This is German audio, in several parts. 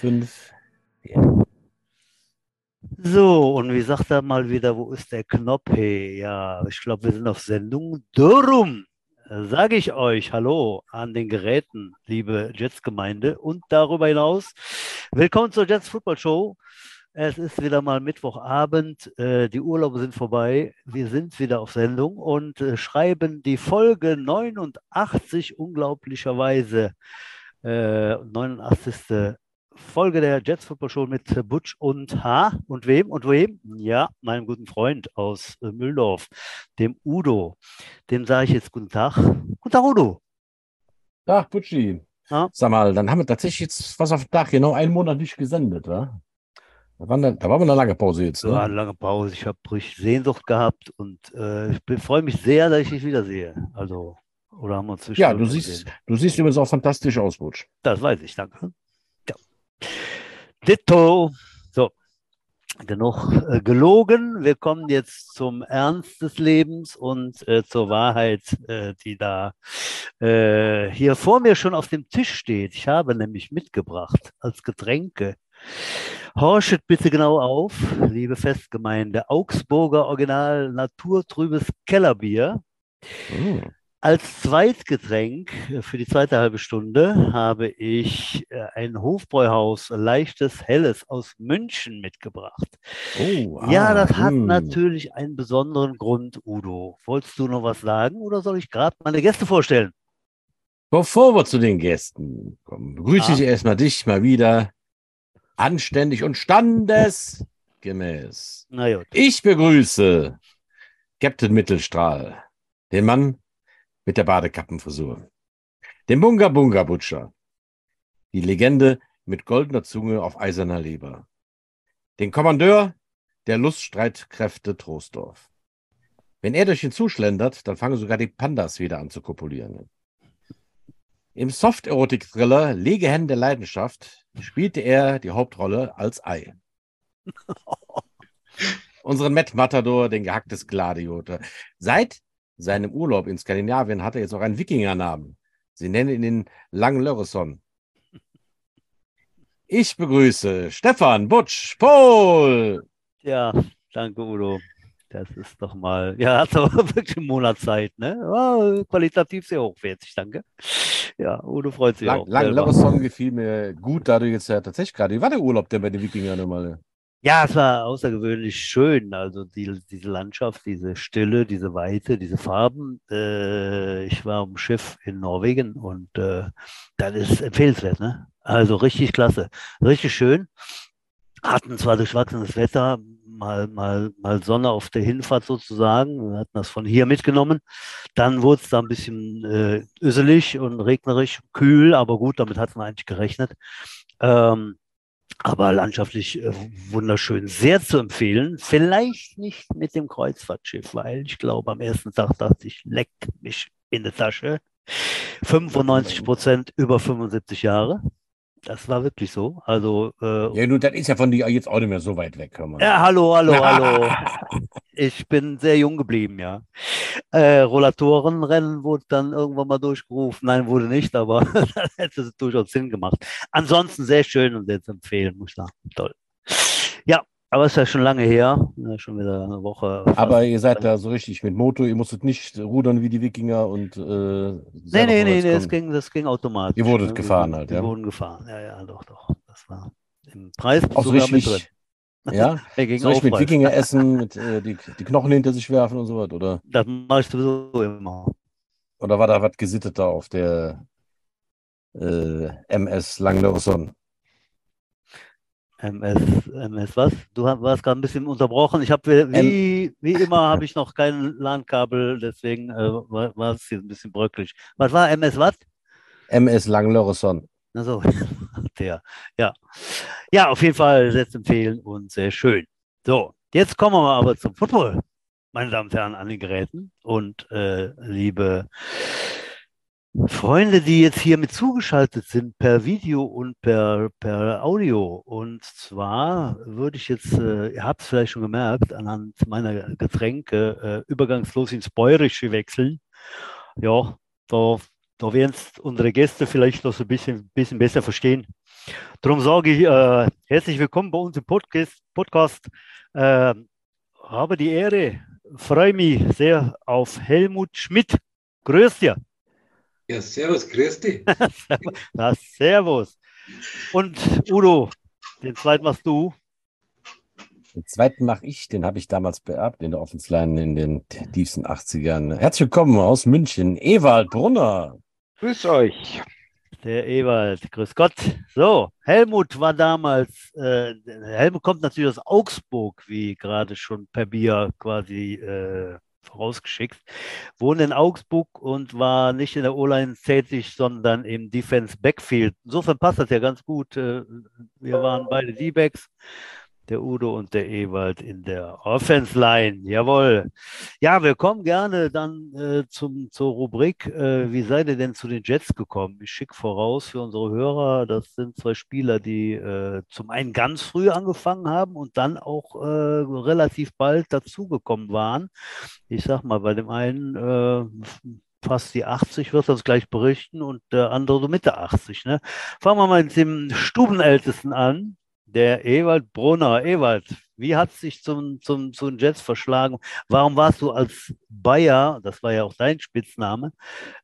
Fünf. Ja. So, und wie sagt er mal wieder, wo ist der Knopf? Hey, ja, ich glaube, wir sind auf Sendung. Darum sage ich euch Hallo an den Geräten, liebe Jets-Gemeinde. Und darüber hinaus, willkommen zur Jets Football Show. Es ist wieder mal Mittwochabend, äh, die Urlaube sind vorbei, wir sind wieder auf Sendung und äh, schreiben die Folge 89 unglaublicherweise. Äh, 89. Folge der Jets Football Show mit Butch und H. Und wem? Und wem? Ja, meinem guten Freund aus äh, Mühldorf, dem Udo. Dem sage ich jetzt guten Tag. Guten Tag, Udo. Tag, Butschi. Ja? Sag mal, dann haben wir tatsächlich jetzt was auf den Tag, genau einen Monat nicht gesendet, wa? Da war, eine, da war eine lange Pause jetzt. Ne? Ja, eine lange Pause. Ich habe Sehnsucht gehabt und äh, ich freue mich sehr, dass ich dich wiedersehe. Also, oder haben wir uns Ja, du siehst, du siehst übrigens auch fantastisch aus, Butch. Das weiß ich, danke. Ditto. So, genug äh, gelogen. Wir kommen jetzt zum Ernst des Lebens und äh, zur Wahrheit, äh, die da äh, hier vor mir schon auf dem Tisch steht. Ich habe nämlich mitgebracht als Getränke. Horchet bitte genau auf, liebe Festgemeinde. Augsburger Original Naturtrübes Kellerbier. Mm. Als Zweitgetränk für die zweite halbe Stunde habe ich äh, ein Hofbräuhaus leichtes Helles aus München mitgebracht. Oh, ah, ja, das hat mh. Hm. natürlich einen besonderen Grund, Udo. Wolltest du noch was sagen oder soll ich gerade meine Gäste vorstellen? Bevor wir zu den Gästen kommen, begrüße ah. ich erstmal dich mal wieder anständig und standesgemäß. Ich begrüße Captain Mittelstrahl, den Mann, mit der Badekappenfrisur. Den Bunga Bunga Butcher. Die Legende mit goldener Zunge auf eiserner Leber. Den Kommandeur der Luststreitkräfte Troisdorf. Wenn er durch ihn zuschlendert, dann fangen sogar die Pandas wieder an zu kopulieren. Im Soft-Erotik-Thriller Legehände der Leidenschaft spielte er die Hauptrolle als Ei. Unseren Matt Matador, den gehacktes Gladiator. Seit seinem Urlaub in Skandinavien hat er jetzt auch einen Wikingernamen. Sie nennen ihn den Langlöresson. Ich begrüße Stefan Butsch Pohl. Ja, danke Udo. Das ist doch mal, ja, hat aber wirklich einen Monat Zeit, ne? Oh, qualitativ sehr hochwertig, danke. Ja, Udo freut sich Lang, auch. Langlöresson gefiel mir gut, da du jetzt ja tatsächlich gerade, wie war der Urlaub denn bei den Wikingern nochmal? Ja, es war außergewöhnlich schön. Also die, diese Landschaft, diese Stille, diese Weite, diese Farben. Äh, ich war am Schiff in Norwegen und äh, das ist empfehlenswert. Ne? Also richtig klasse, richtig schön. Hatten zwar durchwachsenes Wetter, mal, mal, mal Sonne auf der Hinfahrt sozusagen. Wir hatten das von hier mitgenommen. Dann wurde es da ein bisschen äh, öselig und regnerisch, kühl, aber gut, damit hatten wir eigentlich gerechnet. Ähm, aber landschaftlich äh, wunderschön. Sehr zu empfehlen. Vielleicht nicht mit dem Kreuzfahrtschiff, weil ich glaube, am ersten Tag dachte ich, leck mich in die Tasche. 95 Prozent über 75 Jahre. Das war wirklich so. Also, äh, ja, nun, das ist ja von dir jetzt auch nicht mehr so weit weg. Ja, hallo, hallo, hallo. ich bin sehr jung geblieben, ja. Äh, Rollatorenrennen wurde dann irgendwann mal durchgerufen. Nein, wurde nicht, aber das hätte durchaus Sinn gemacht. Ansonsten sehr schön und sehr zu empfehlen, muss ich sagen. Toll. Ja, aber es ist ja schon lange her, ja, schon wieder eine Woche. Aber ihr seid da so richtig mit Motor, ihr musstet nicht rudern wie die Wikinger und. Äh, nee, nee, nee, nee das, ging, das ging automatisch. Ihr wurdet ne? gefahren halt, ja? Wir wurden gefahren, ja, ja, doch, doch. Das war im Preis Auch sogar richtig, mit drin. Ja, soll ich mit Wikinger essen, mit, äh, die, die Knochen hinter sich werfen und so was, oder? Das mache ich sowieso immer. Oder war da was gesitteter auf der äh, MS Langlauson? MS, MS was? Du warst gerade ein bisschen unterbrochen. Ich habe wie, wie immer habe ich noch kein LAN-Kabel, deswegen äh, war, war, es hier ein bisschen bröcklich. Was war MS was? MS Langlöresson. Also, der, ja. Ja, auf jeden Fall sehr zu empfehlen und sehr schön. So, jetzt kommen wir aber zum Football, meine Damen und Herren, an den Geräten und äh, liebe Freunde, die jetzt hier mit zugeschaltet sind per Video und per, per Audio. Und zwar würde ich jetzt, äh, ihr habt es vielleicht schon gemerkt, anhand meiner Getränke äh, übergangslos ins Bäuerische wechseln. Ja, da, da werden unsere Gäste vielleicht noch so ein bisschen, bisschen besser verstehen. Darum sage ich äh, herzlich willkommen bei uns im Podcast. Podcast. Äh, habe die Ehre, freue mich sehr auf Helmut Schmidt. Grüß dir. Ja, servus, grüß dich. Na, servus. Und Udo, den zweiten machst du. Den zweiten mache ich, den habe ich damals beerbt in der Offensline in den tiefsten 80ern. Herzlich willkommen aus München, Ewald Brunner. Grüß euch. Der Ewald, grüß Gott. So, Helmut war damals, äh, Helmut kommt natürlich aus Augsburg, wie gerade schon per Bier quasi äh, vorausgeschickt, wohnt in Augsburg und war nicht in der O-Line tätig, sondern im Defense Backfield. Insofern passt das ja ganz gut. Äh, wir waren beide D-Backs der Udo und der Ewald in der Offense Line. Jawohl. Ja, wir kommen gerne dann äh, zum, zur Rubrik. Äh, wie seid ihr denn zu den Jets gekommen? Ich schicke voraus für unsere Hörer, das sind zwei Spieler, die äh, zum einen ganz früh angefangen haben und dann auch äh, relativ bald dazugekommen waren. Ich sag mal, bei dem einen äh, fast die 80, wird das gleich berichten, und der andere so Mitte 80. Ne? Fangen wir mal mit dem Stubenältesten an, der Ewald Brunner. Ewald, wie hat es sich zum, zum, zu Jets verschlagen? Warum warst du als Bayer, das war ja auch dein Spitzname,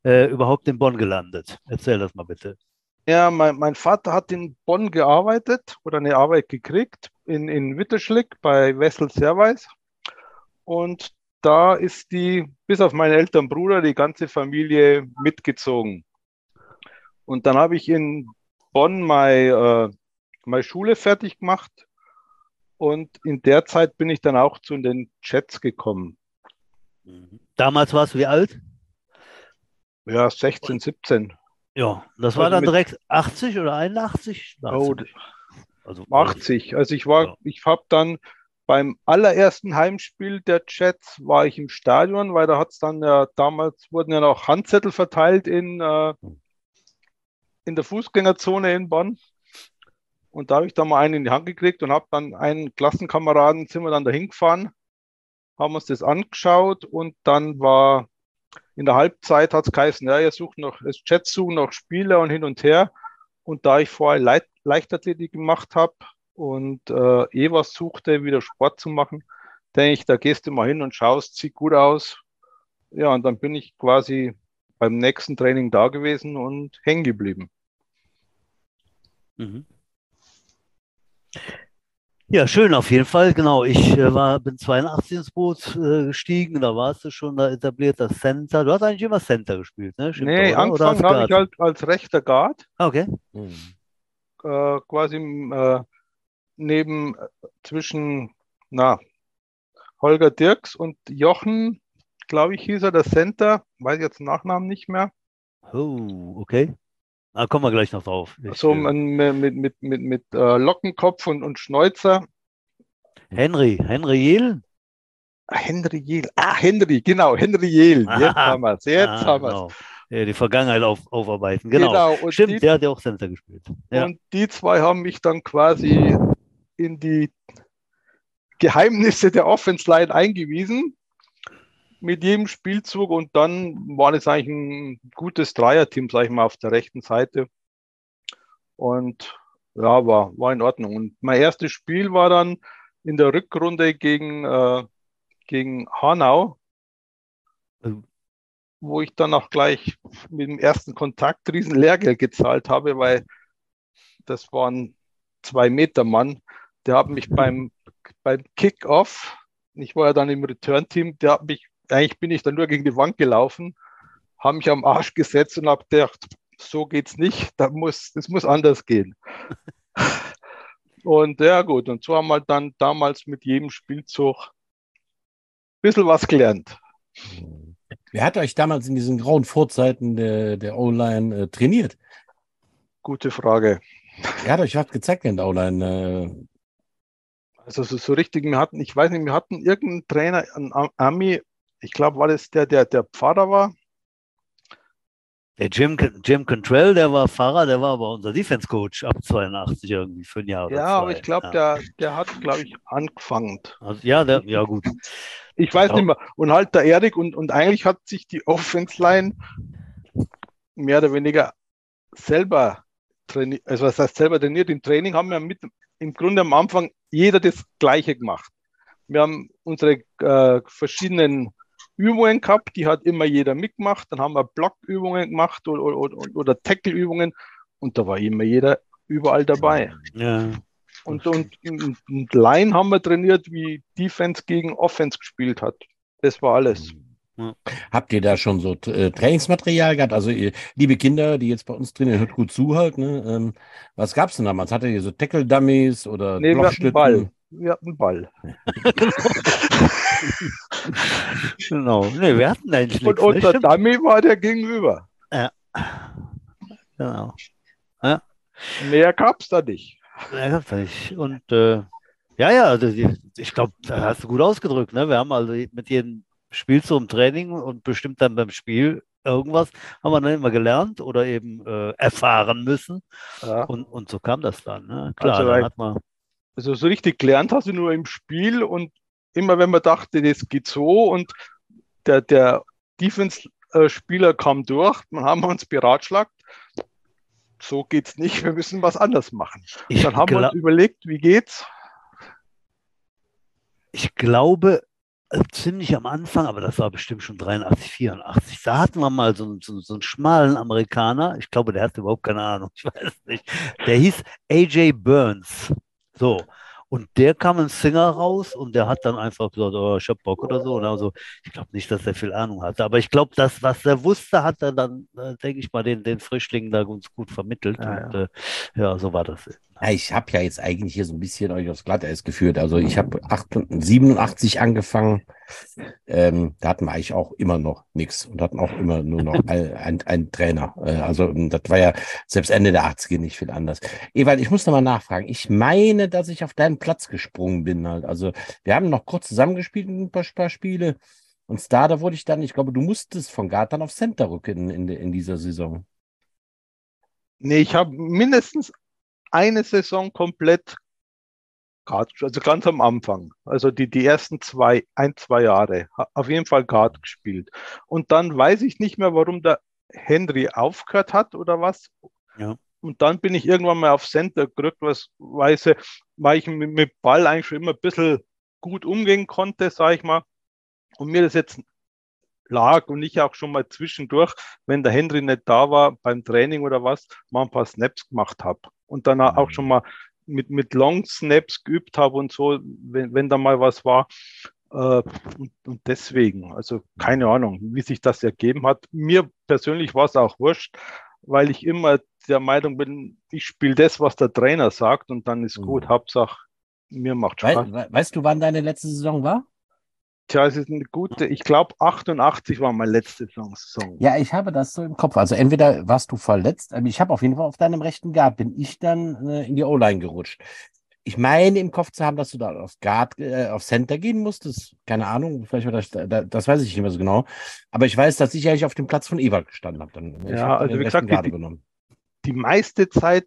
äh, überhaupt in Bonn gelandet? Erzähl das mal bitte. Ja, mein, mein, Vater hat in Bonn gearbeitet oder eine Arbeit gekriegt in, in Witterschlick bei Wessel Serweis. Und da ist die, bis auf meinen älteren Bruder, die ganze Familie mitgezogen. Und dann habe ich in Bonn meine, äh, meine Schule fertig gemacht. Und in der Zeit bin ich dann auch zu den Chats gekommen. Damals warst du wie alt? Ja, 16, 17. Ja, das war also dann direkt 80 oder 81? 80. Oh, also 80. Also ich war, ja. ich habe dann beim allerersten Heimspiel der Jets war ich im Stadion, weil da hat es dann ja damals wurden ja noch Handzettel verteilt in, äh, in der Fußgängerzone in Bonn. Und da habe ich dann mal einen in die Hand gekriegt und habe dann einen Klassenkameraden, sind wir dann dahin gefahren, haben uns das angeschaut und dann war in der Halbzeit hat es geheißen, ja, ihr sucht noch, das Chat suchen noch Spieler und hin und her. Und da ich vorher Leit Leichtathletik gemacht habe, und äh, eh was suchte, wieder Sport zu machen, denke ich, da gehst du mal hin und schaust, sieht gut aus. Ja, und dann bin ich quasi beim nächsten Training da gewesen und hängen geblieben. Mhm. Ja, schön auf jeden Fall. Genau, ich äh, war, bin 82 ins Boot äh, gestiegen, da warst du schon da etabliert, das Center. Du hast eigentlich immer Center gespielt, ne? Stimmt, nee, oder? angefangen habe ich halt als rechter Guard. Okay. Mhm. Äh, quasi äh, neben äh, zwischen na, Holger Dirks und Jochen, glaube ich, hieß er, der Center, weiß jetzt den Nachnamen nicht mehr. Oh, okay. Da kommen wir gleich noch drauf. Ich, so mit, mit, mit, mit, mit äh, Lockenkopf und, und Schnäuzer. Henry, Henry Jehl? Henry Jehl, ah, Henry, genau, Henry Jehl. Jetzt haben wir es, jetzt ah, haben wir es. Genau. Die Vergangenheit auf, aufarbeiten, genau. genau. Stimmt, die, der hat ja auch Center gespielt. Ja. Und die zwei haben mich dann quasi in die Geheimnisse der Offense Line eingewiesen mit jedem Spielzug und dann war es eigentlich ein gutes Dreierteam, sag ich mal, auf der rechten Seite. Und ja, war, war in Ordnung. Und mein erstes Spiel war dann in der Rückrunde gegen, äh, gegen Hanau, wo ich dann auch gleich mit dem ersten Kontakt riesen Lehrgeld gezahlt habe, weil das waren zwei Meter Mann der hat mich beim, beim Kick-Off, ich war ja dann im Return-Team, der hat mich, eigentlich bin ich dann nur gegen die Wand gelaufen, habe mich am Arsch gesetzt und habe gedacht, so geht's nicht, da muss, das muss anders gehen. und ja gut, und so haben wir dann damals mit jedem Spielzug ein bisschen was gelernt. Wer hat euch damals in diesen grauen Vorzeiten der, der O-Line äh, trainiert? Gute Frage. Wer hat euch was gezeigt in der O-Line? Äh, also so, so richtig, wir hatten, ich weiß nicht, wir hatten irgendeinen Trainer, einen Ami, ich glaube, war das der, der der Pfarrer war. Der Jim, Jim Contrell, der war Pfarrer, der war aber unser Defense Coach ab 82 irgendwie für ein Jahr. ja, aber ich glaube, ja. der, der hat, glaube ich, angefangen. Also, ja, der, ja, gut. Ich weiß ja. nicht mehr. Und halt der Erik und, und eigentlich hat sich die Offense Line mehr oder weniger selber trainiert, also was heißt selber trainiert, im Training haben wir mit, im Grunde am Anfang jeder das Gleiche gemacht. Wir haben unsere äh, verschiedenen Übungen gehabt, die hat immer jeder mitgemacht. Dann haben wir Blockübungen gemacht oder, oder, oder Tackle-Übungen und da war immer jeder überall dabei. Ja. Und, und, und, und Line haben wir trainiert, wie Defense gegen Offense gespielt hat. Das war alles. Ja. Habt ihr da schon so äh, Trainingsmaterial gehabt? Also, ihr, liebe Kinder, die jetzt bei uns drinnen hört gut zuhört, ne? Ähm, was gab es denn damals? Hattet ihr so Tackle-Dummies oder nee, wir hatten Ball. Wir hatten Ball. genau. Nee, wir hatten eigentlich Und unser Dummy war der Gegenüber. Ja. Genau. Ja. Mehr gab es da nicht. Mehr gab's da nicht. Und äh, ja, ja, also ich glaube, da hast du gut ausgedrückt. Ne? Wir haben also mit jedem Spiel zum Training und bestimmt dann beim Spiel irgendwas haben wir dann immer gelernt oder eben äh, erfahren müssen. Ja. Und, und so kam das dann. Ne? Klar, also, dann hat man. Also so richtig gelernt hast du nur im Spiel und immer wenn man dachte, das geht so und der, der Defense-Spieler kam durch, dann haben wir uns beratschlagt, so geht's nicht, wir müssen was anders machen. Ich dann haben wir uns überlegt, wie geht's? Ich glaube, äh, ziemlich am Anfang, aber das war bestimmt schon 83, 84. Da hatten wir mal so, so, so einen schmalen Amerikaner, ich glaube, der hatte überhaupt keine Ahnung, ich weiß nicht. Der hieß AJ Burns. So. Und der kam ein Singer raus und der hat dann einfach gesagt, oh, ich hab Bock oder so. Und also, ich glaube nicht, dass er viel Ahnung hatte. Aber ich glaube, das, was er wusste, hat er dann, äh, denke ich mal, den, den Frischlingen da uns gut vermittelt. Ja, und, ja. Äh, ja so war das. Ja, ich habe ja jetzt eigentlich hier so ein bisschen euch aufs Glatteis geführt. Also ich habe 87 angefangen. Ähm, da hatten wir eigentlich auch immer noch nichts und hatten auch immer nur noch einen ein Trainer. Äh, also das war ja selbst Ende der 80er nicht viel anders. Ewald, ich muss noch mal nachfragen. Ich meine, dass ich auf deinen Platz gesprungen bin. Halt. Also wir haben noch kurz zusammengespielt in ein paar, paar Spiele. Und da, da wurde ich dann, ich glaube, du musstest von Gartan auf Center rücken in, in, in dieser Saison. Nee, ich habe mindestens eine Saison komplett also ganz am Anfang, also die, die ersten zwei, ein, zwei Jahre, auf jeden Fall Guard gespielt. Und dann weiß ich nicht mehr, warum der Henry aufgehört hat oder was. Ja. Und dann bin ich irgendwann mal auf Center gerückt, was weiß, weil ich mit, mit Ball eigentlich schon immer ein bisschen gut umgehen konnte, sage ich mal. Und mir das jetzt lag und ich auch schon mal zwischendurch, wenn der Henry nicht da war beim Training oder was, mal ein paar Snaps gemacht habe und dann auch schon mhm. mal mit, mit Long Snaps geübt habe und so, wenn, wenn da mal was war. Äh, und, und, deswegen, also keine Ahnung, wie sich das ergeben hat. Mir persönlich war es auch wurscht, weil ich immer der Meinung bin, ich spiele das, was der Trainer sagt und dann ist gut. Mhm. Hauptsache, mir macht Spaß. We weißt du, wann deine letzte Saison war? Tja, es ist eine gute, ich glaube 88 war meine letzte Saison. Ja, ich habe das so im Kopf. Also entweder warst du verletzt, aber ich habe auf jeden Fall auf deinem rechten Guard, bin ich dann äh, in die O-Line gerutscht. Ich meine im Kopf zu haben, dass du da auf Guard, äh, auf Center gehen musstest. Keine Ahnung, vielleicht war das, da, das weiß ich nicht mehr so genau. Aber ich weiß, dass ich eigentlich auf dem Platz von Ewald gestanden habe. Dann, ja, hab also wie gesagt, die, die meiste Zeit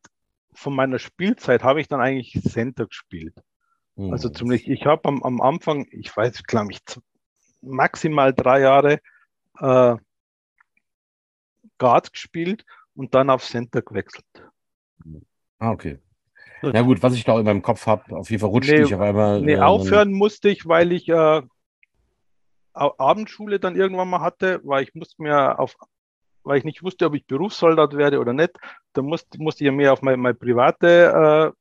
von meiner Spielzeit habe ich dann eigentlich Center gespielt. Also hm. ziemlich, ich habe am, am Anfang, ich weiß, glaube ich, maximal drei Jahre äh, Guard gespielt und dann auf Center gewechselt. Ah, okay. Ja gut, was ich da in meinem Kopf habe, auf jeden Fall rutschte nee, ich auf einmal. Nee, äh, aufhören musste ich, weil ich äh, Abendschule dann irgendwann mal hatte, weil ich musste mir auf, weil ich nicht wusste, ob ich Berufssoldat werde oder nicht. Da musste, musste ich mehr auf meine, meine private äh,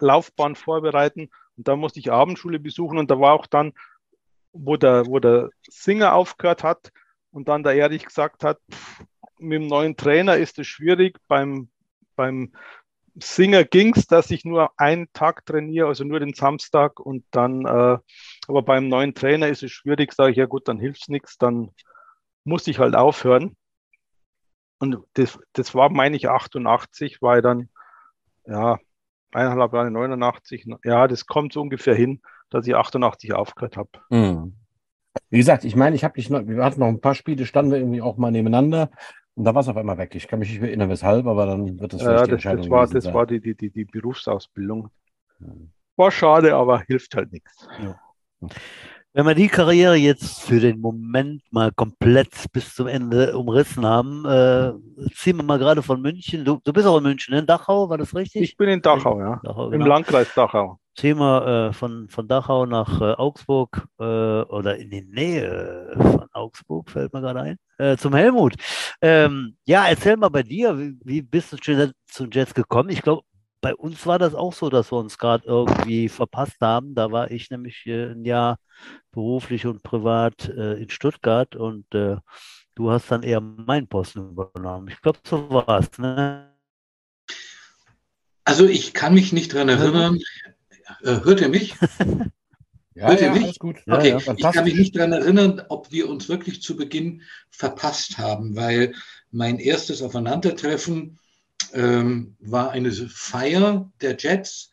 Laufbahn vorbereiten. Und da musste ich Abendschule besuchen und da war auch dann, wo der, wo der Singer aufgehört hat und dann der Erich gesagt hat, pff, mit dem neuen Trainer ist es schwierig. Beim, beim Singer ging es, dass ich nur einen Tag trainiere, also nur den Samstag und dann, äh, aber beim neuen Trainer ist es schwierig, sage ich, ja gut, dann hilft es nichts, dann muss ich halt aufhören. Und das, das war, meine ich, 88, weil dann, ja, eineinhalb Jahre 89. Ja, das kommt so ungefähr hin, dass ich 88 aufgehört habe. Mhm. Wie gesagt, ich meine, ich habe dich noch, wir hatten noch ein paar Spiele, standen wir irgendwie auch mal nebeneinander und da war es auf einmal weg. Ich kann mich nicht mehr erinnern, weshalb, aber dann wird das vielleicht ja, die Entscheidung das war, das sein. war die, die, die, die Berufsausbildung. War schade, aber hilft halt nichts. Ja. Wenn wir die Karriere jetzt für den Moment mal komplett bis zum Ende umrissen haben, äh, ziehen wir mal gerade von München. Du, du bist auch in München, in Dachau, war das richtig? Ich bin in Dachau, ja. Dachau, Im genau. Landkreis Dachau. Ziehen wir äh, von, von Dachau nach äh, Augsburg äh, oder in die Nähe von Augsburg, fällt mir gerade ein, äh, zum Helmut. Ähm, ja, erzähl mal bei dir, wie, wie bist du zu Jets gekommen? Ich glaube, bei uns war das auch so, dass wir uns gerade irgendwie verpasst haben. Da war ich nämlich äh, ein Jahr beruflich und privat äh, in Stuttgart und äh, du hast dann eher meinen Posten übernommen. Ich glaube, so war es. Ne? Also ich kann mich nicht daran erinnern. Hört ihr mich? ja, hört ihr ja, mich? Gut. Okay, ja, ich kann mich nicht daran erinnern, ob wir uns wirklich zu Beginn verpasst haben, weil mein erstes Aufeinandertreffen ähm, war eine Feier der Jets.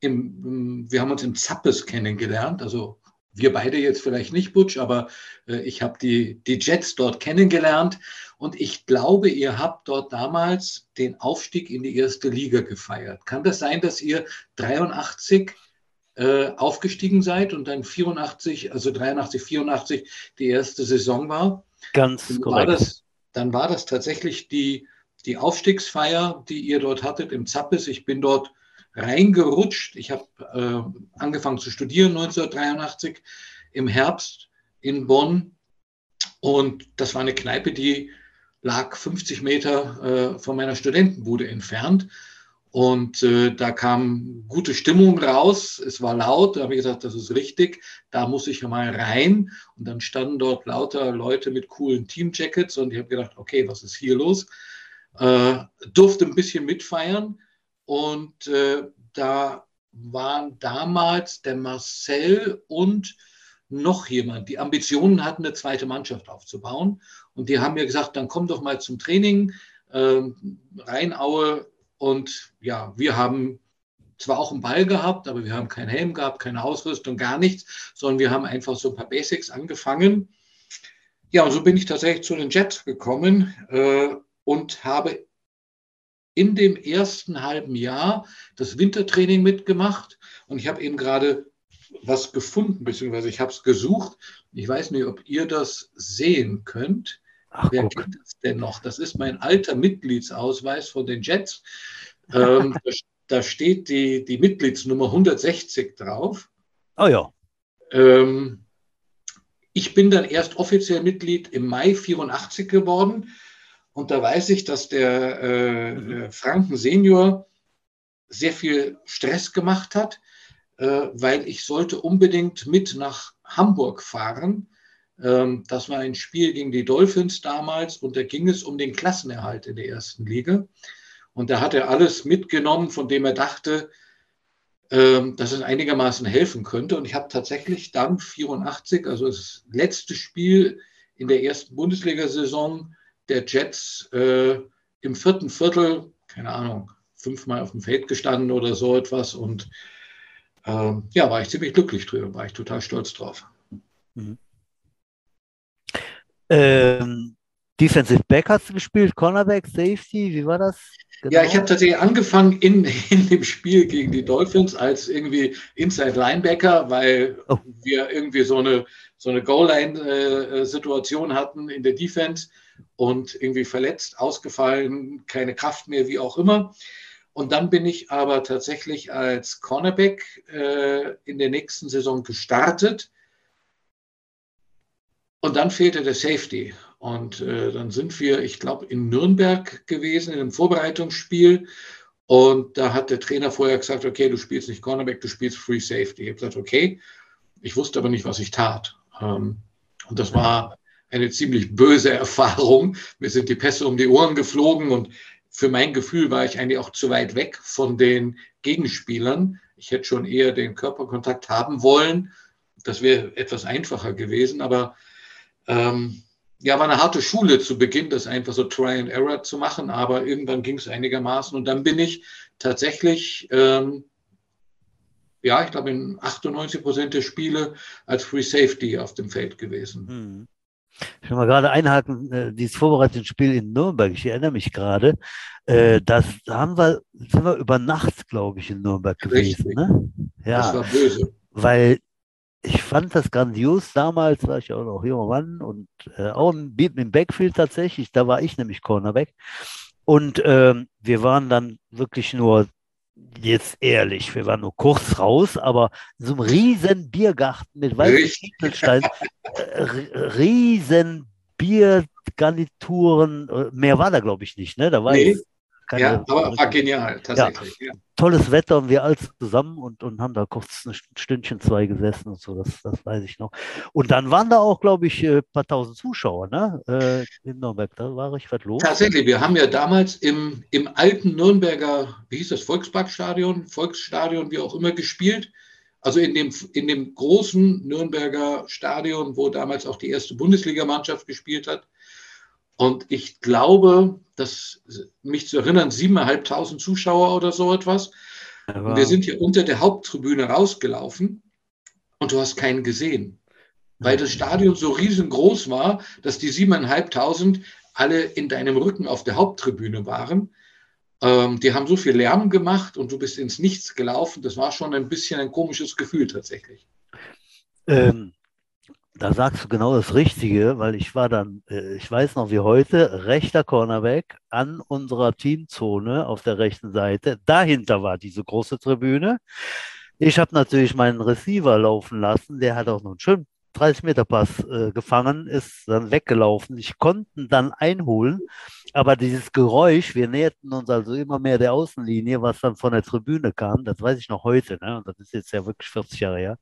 Im, wir haben uns im Zappes kennengelernt, also wir beide jetzt vielleicht nicht, Butch, aber äh, ich habe die, die Jets dort kennengelernt und ich glaube, ihr habt dort damals den Aufstieg in die erste Liga gefeiert. Kann das sein, dass ihr 83 äh, aufgestiegen seid und dann 84, also 83, 84 die erste Saison war? Ganz dann korrekt. War das, dann war das tatsächlich die, die Aufstiegsfeier, die ihr dort hattet im Zappes. Ich bin dort reingerutscht. Ich habe äh, angefangen zu studieren 1983 im Herbst in Bonn. Und das war eine Kneipe, die lag 50 Meter äh, von meiner Studentenbude entfernt. Und äh, da kam gute Stimmung raus. Es war laut. Da habe ich gesagt, das ist richtig. Da muss ich mal rein. Und dann standen dort lauter Leute mit coolen Teamjackets. Und ich habe gedacht, okay, was ist hier los? Äh, durfte ein bisschen mitfeiern. Und äh, da waren damals der Marcel und noch jemand, die Ambitionen hatten, eine zweite Mannschaft aufzubauen. Und die haben mir gesagt, dann komm doch mal zum Training, äh, Rheinaue. Und ja, wir haben zwar auch einen Ball gehabt, aber wir haben keinen Helm gehabt, keine Ausrüstung, gar nichts, sondern wir haben einfach so ein paar Basics angefangen. Ja, und so bin ich tatsächlich zu den Jets gekommen äh, und habe in dem ersten halben Jahr das Wintertraining mitgemacht und ich habe eben gerade was gefunden, beziehungsweise ich habe es gesucht. Ich weiß nicht, ob ihr das sehen könnt. Ach, Wer guck. kennt das denn noch? Das ist mein alter Mitgliedsausweis von den Jets. Ähm, da, steht die, die Mitgliedsnummer 160 drauf. Oh ja. Ähm, ich bin dann erst offiziell Mitglied im Mai 84 geworden und da weiß ich, dass der äh, mhm. Franken Senior sehr viel Stress gemacht hat, äh, weil ich sollte unbedingt mit nach Hamburg fahren. Ähm, das war ein Spiel gegen die Dolphins damals und da ging es um den Klassenerhalt in der ersten Liga. Und da hat er alles mitgenommen, von dem er dachte, ähm, dass es einigermaßen helfen könnte. Und ich habe tatsächlich dann 84, also das letzte Spiel in der ersten Bundesliga-Saison, der Jets äh, im vierten Viertel, keine Ahnung, fünfmal auf dem Feld gestanden oder so etwas. Und äh, ja, war ich ziemlich glücklich drüber, war ich total stolz drauf. Mhm. Ähm, Defensive Back hast du gespielt, Cornerback, Safety, wie war das? Genau. Ja, ich habe tatsächlich angefangen in, in dem Spiel gegen die Dolphins als irgendwie Inside Linebacker, weil oh. wir irgendwie so eine, so eine Goal-Line-Situation äh, hatten in der Defense und irgendwie verletzt, ausgefallen, keine Kraft mehr, wie auch immer. Und dann bin ich aber tatsächlich als Cornerback äh, in der nächsten Saison gestartet. Und dann fehlte der Safety. Und äh, dann sind wir, ich glaube, in Nürnberg gewesen, in einem Vorbereitungsspiel. Und da hat der Trainer vorher gesagt, okay, du spielst nicht Cornerback, du spielst Free Safety. Ich habe gesagt, okay. Ich wusste aber nicht, was ich tat. Ähm, und das war eine ziemlich böse Erfahrung. Mir sind die Pässe um die Ohren geflogen und für mein Gefühl war ich eigentlich auch zu weit weg von den Gegenspielern. Ich hätte schon eher den Körperkontakt haben wollen. Das wäre etwas einfacher gewesen, aber ähm, ja, war eine harte Schule zu Beginn, das einfach so Try and Error zu machen, aber irgendwann ging es einigermaßen und dann bin ich tatsächlich, ähm, ja, ich glaube in 98 Prozent der Spiele als Free Safety auf dem Feld gewesen. Ich will mal gerade einhaken, äh, dieses vorbereitete Spiel in Nürnberg, ich erinnere mich gerade, äh, das da haben wir, sind wir über Nacht, glaube ich, in Nürnberg gewesen. Ne? Ja, das war böse. Weil ich fand das grandios. Damals war ich auch noch junger Mann und äh, auch im, im Backfield tatsächlich. Da war ich nämlich Cornerback. Und ähm, wir waren dann wirklich nur, jetzt ehrlich, wir waren nur kurz raus, aber so einem riesen Biergarten mit weißen Kieselstein, äh, riesen Biergarnituren, äh, mehr war da glaube ich nicht, ne? Da war nee. Keine, ja, aber war genial, tatsächlich. Ja. Ja. Tolles Wetter und wir alle zusammen und, und haben da kurz ein Stündchen, zwei gesessen und so, das, das weiß ich noch. Und dann waren da auch, glaube ich, ein äh, paar tausend Zuschauer ne? Äh, in Nürnberg. Da war ich was los. Tatsächlich, wir haben ja damals im, im alten Nürnberger, wie hieß das, Volksparkstadion, Volksstadion, wie auch immer, gespielt. Also in dem, in dem großen Nürnberger Stadion, wo damals auch die erste Bundesligamannschaft gespielt hat. Und ich glaube, dass mich zu erinnern, siebeneinhalbtausend Zuschauer oder so etwas. Ja, wir sind hier unter der Haupttribüne rausgelaufen und du hast keinen gesehen, weil das Stadion so riesengroß war, dass die siebeneinhalbtausend alle in deinem Rücken auf der Haupttribüne waren. Ähm, die haben so viel Lärm gemacht und du bist ins Nichts gelaufen. Das war schon ein bisschen ein komisches Gefühl tatsächlich. Ähm, da sagst du genau das Richtige, weil ich war dann, äh, ich weiß noch wie heute, rechter Cornerback an unserer Teamzone auf der rechten Seite. Dahinter war diese große Tribüne. Ich habe natürlich meinen Receiver laufen lassen, der hat auch noch einen schönen 30-Meter-Pass äh, gefangen, ist dann weggelaufen. Ich konnte dann einholen, aber dieses Geräusch, wir näherten uns also immer mehr der Außenlinie, was dann von der Tribüne kam, das weiß ich noch heute, ne? und das ist jetzt ja wirklich 40 Jahre her,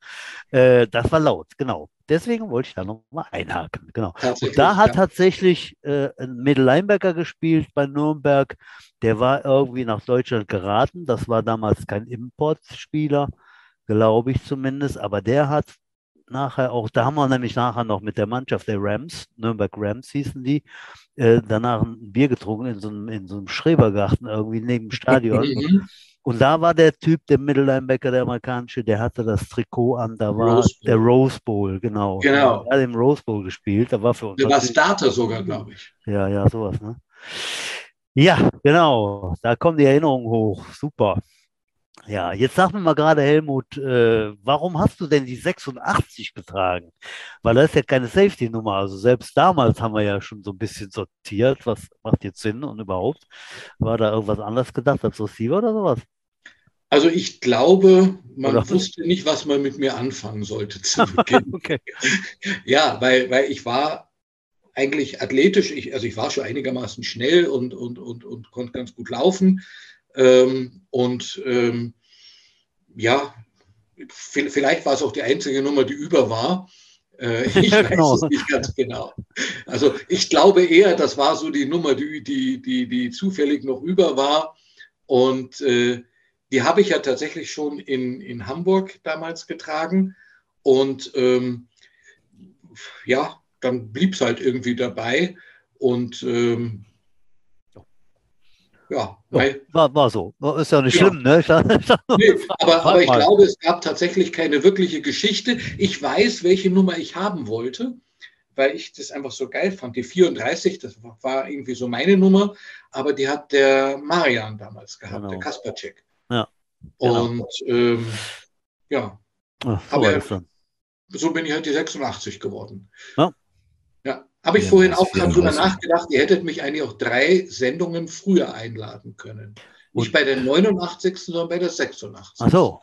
äh, das war laut, genau. Deswegen wollte ich da nochmal einhaken, genau. Und da hat ja. tatsächlich äh, ein Mittellinebacker gespielt bei Nürnberg, der war irgendwie nach Deutschland geraten, das war damals kein Importspieler, glaube ich zumindest, aber der hat nachher auch, da haben wir nämlich nachher noch mit der Mannschaft der Rams, Nürnberg Rams hießen die, äh, danach ein Bier getrunken in so einem, in so einem Schrebergarten irgendwie neben dem Stadion. Mhm. Und da war der Typ, der Mittellinebacker, der amerikanische, der hatte das Trikot an, da war Rose der Rose Bowl, genau. Genau. Er hat im Rose Bowl gespielt, da war für uns. Der war Starter sogar, glaube ich. Ja, ja, sowas, ne? Ja, genau, da kommen die Erinnerungen hoch, super. Ja, jetzt sag mir mal gerade, Helmut, äh, warum hast du denn die 86 getragen? Weil das ist ja keine Safety-Nummer. Also selbst damals haben wir ja schon so ein bisschen sortiert, was macht jetzt Sinn und überhaupt. War da irgendwas anders gedacht als Receiver oder sowas? Also ich glaube, man oder? wusste nicht, was man mit mir anfangen sollte zu Beginn. okay. Ja, weil, weil ich war eigentlich athletisch, ich, also ich war schon einigermaßen schnell und, und, und, und konnte ganz gut laufen. Ähm, und ähm, ja, vielleicht war es auch die einzige Nummer, die über war. Äh, ich weiß genau. es nicht ganz genau. Also ich glaube eher, das war so die Nummer, die, die, die, die zufällig noch über war. Und äh, die habe ich ja tatsächlich schon in, in Hamburg damals getragen. Und ähm, ja, dann blieb es halt irgendwie dabei. Und ähm, ja, weil, war, war so. Ist ja nicht ja. schlimm, ne? nee, aber, aber ich glaube, es gab tatsächlich keine wirkliche Geschichte. Ich weiß, welche Nummer ich haben wollte, weil ich das einfach so geil fand. Die 34, das war irgendwie so meine Nummer, aber die hat der Marian damals gehabt, genau. der Kaspercek. Ja. Genau. Und ähm, ja, Ach, so, er, so bin ich halt die 86 geworden. Ja. Habe ich ja, vorhin auch gerade drüber nachgedacht, ihr hättet mich eigentlich auch drei Sendungen früher einladen können. Nicht Und? bei der 89., sondern bei der 86. Ach so.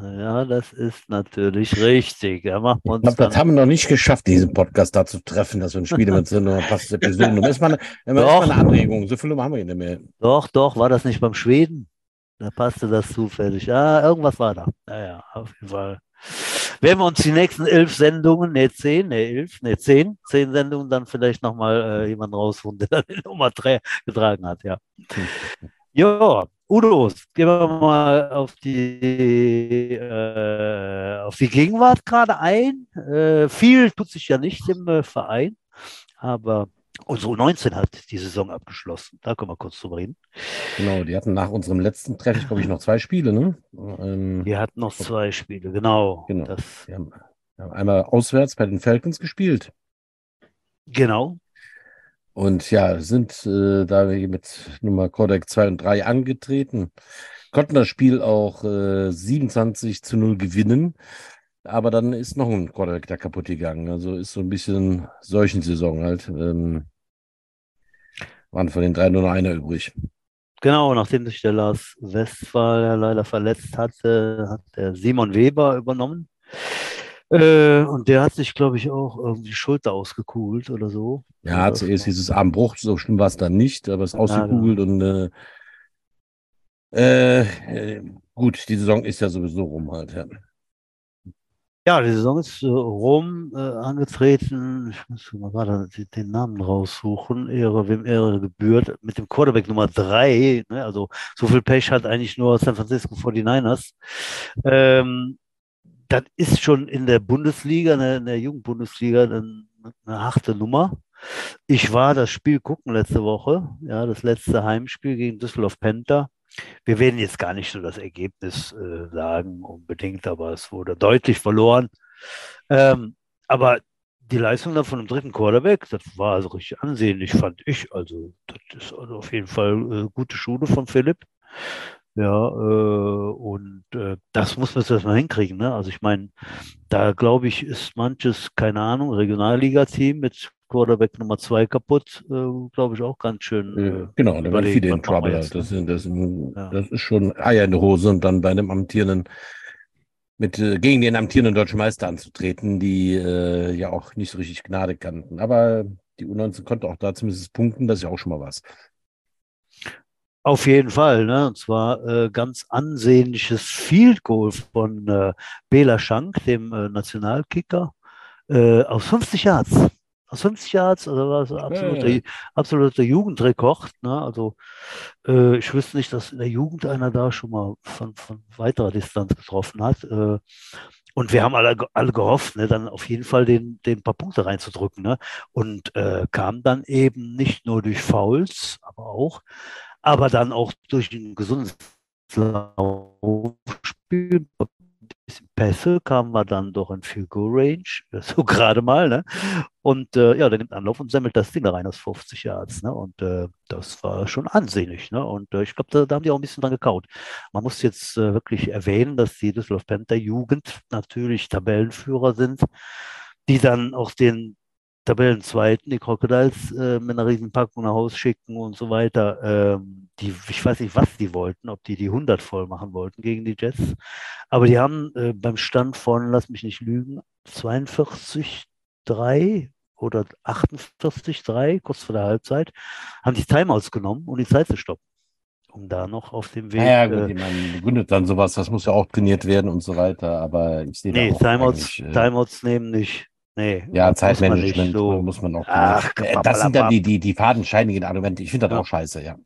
Ja, das ist natürlich richtig. Machen wir uns ich glaube, das haben wir noch nicht geschafft, diesen Podcast da zu treffen, dass wir ein Spiel mit so einer passenden Episode. Das ist mal eine, doch, ist mal eine Anregung. So viele haben wir hier nicht mehr. Doch, doch, war das nicht beim Schweden? Da passte das zufällig. Ja, irgendwas war da. Naja, auf jeden Fall. Wenn wir uns die nächsten elf Sendungen, ne zehn, ne elf, ne zehn, zehn Sendungen dann vielleicht nochmal äh, jemanden rausholen, der dann die Nummer drei getragen hat, ja. Ja, Udo, gehen wir mal auf die, äh, auf die Gegenwart gerade ein. Äh, viel tut sich ja nicht im äh, Verein, aber Unsere U19 hat die Saison abgeschlossen. Da können wir kurz drüber reden. Genau, die hatten nach unserem letzten Treffen, glaube ich, noch zwei Spiele, ne? Ähm, die hatten noch zwei Spiele, genau. genau. Das, haben, haben einmal auswärts bei den Falcons gespielt. Genau. Und ja, sind äh, da wir mit Nummer Codec 2 und 3 angetreten, konnten das Spiel auch äh, 27 zu 0 gewinnen. Aber dann ist noch ein Quarterback da kaputt gegangen. Also ist so ein bisschen solchen Saison halt. Ähm, waren von den drei nur noch einer übrig. Genau, nachdem sich der Lars Westphal ja leider verletzt hatte, hat der Simon Weber übernommen. Äh, und der hat sich, glaube ich, auch irgendwie die Schulter ausgekugelt oder so. Ja, zuerst hieß es Armbruch, so schlimm war es dann nicht, aber es ist ausgekugelt ja, genau. und äh, äh, gut, die Saison ist ja sowieso rum halt. Ja. Ja, die Saison ist äh, rum äh, angetreten. Ich muss mal gerade den Namen raussuchen. Ehre, wem Ehre gebührt. Mit dem Quarterback Nummer drei. Ne? Also so viel Pech hat eigentlich nur San Francisco 49ers. Ähm, das ist schon in der Bundesliga, der, in der Jugendbundesliga, eine, eine harte Nummer. Ich war das Spiel gucken letzte Woche, ja, das letzte Heimspiel gegen Düsseldorf Panther. Wir werden jetzt gar nicht so das Ergebnis äh, sagen unbedingt, aber es wurde deutlich verloren. Ähm, aber die Leistung dann von dem dritten Quarterback, das war also richtig ansehnlich, fand ich. Also, das ist also auf jeden Fall äh, gute Schule von Philipp. Ja, äh, und äh, das muss man jetzt erstmal hinkriegen. Ne? Also ich meine, da glaube ich, ist manches, keine Ahnung, Regionalliga-Team mit Quarterback Nummer zwei kaputt, äh, glaube ich, auch ganz schön. Äh, genau, da waren viele in Trouble. Jetzt, das, ne? das, ja. das, ist schon Eier in der Hose und dann bei einem amtierenden, mit, äh, gegen den amtierenden deutschen Meister anzutreten, die äh, ja auch nicht so richtig Gnade kannten. Aber die U19 konnte auch da zumindest punkten, das ist ja auch schon mal was. Auf jeden Fall, ne? Und zwar äh, ganz ansehnliches Field Goal von äh, Bela Schank, dem äh, Nationalkicker, äh, aus 50 Yards 50 Yards, also war so absoluter, ja, absoluter Jugendrekord. Ne? Also äh, ich wüsste nicht, dass in der Jugend einer da schon mal von, von weiterer Distanz getroffen hat. Äh, und wir haben alle, alle gehofft, ne, dann auf jeden Fall den, den paar Punkte reinzudrücken. Ne? Und äh, kam dann eben nicht nur durch Fouls, aber auch, aber dann auch durch ein gesundes Laufspiel, Pässe kamen wir dann doch in Field Goal Range, so gerade mal, ne? Und äh, ja, der nimmt Anlauf und sammelt das Ding da rein aus 50 Yards, ne? Und äh, das war schon ansehnlich, ne? Und äh, ich glaube, da, da, haben die auch ein bisschen dran gekaut. Man muss jetzt äh, wirklich erwähnen, dass die Düsseldorf Panther Jugend natürlich Tabellenführer sind, die dann auch den Tabellenzweiten, die Crocodiles äh, mit einer Riesenpackung nach Hause schicken und so weiter. Ähm, die, ich weiß nicht, was die wollten, ob die die 100 voll machen wollten gegen die Jets. Aber die haben äh, beim Stand von, lass mich nicht lügen, 42, 3 oder 48, 3, kurz vor der Halbzeit, haben die Timeouts genommen, um die Zeit zu stoppen. Um da noch auf dem Weg. Ja, gut, äh, meine, begründet dann sowas, das muss ja auch trainiert werden und so weiter, aber ich sehe nee, Timeouts, äh, Timeouts nehmen nicht. Nee, ja, Zeitmanagement muss man, so. muss man auch. Ach, äh, das sind dann die, die, die fadenscheinigen Argumente. Ich finde das ja. auch scheiße, ja.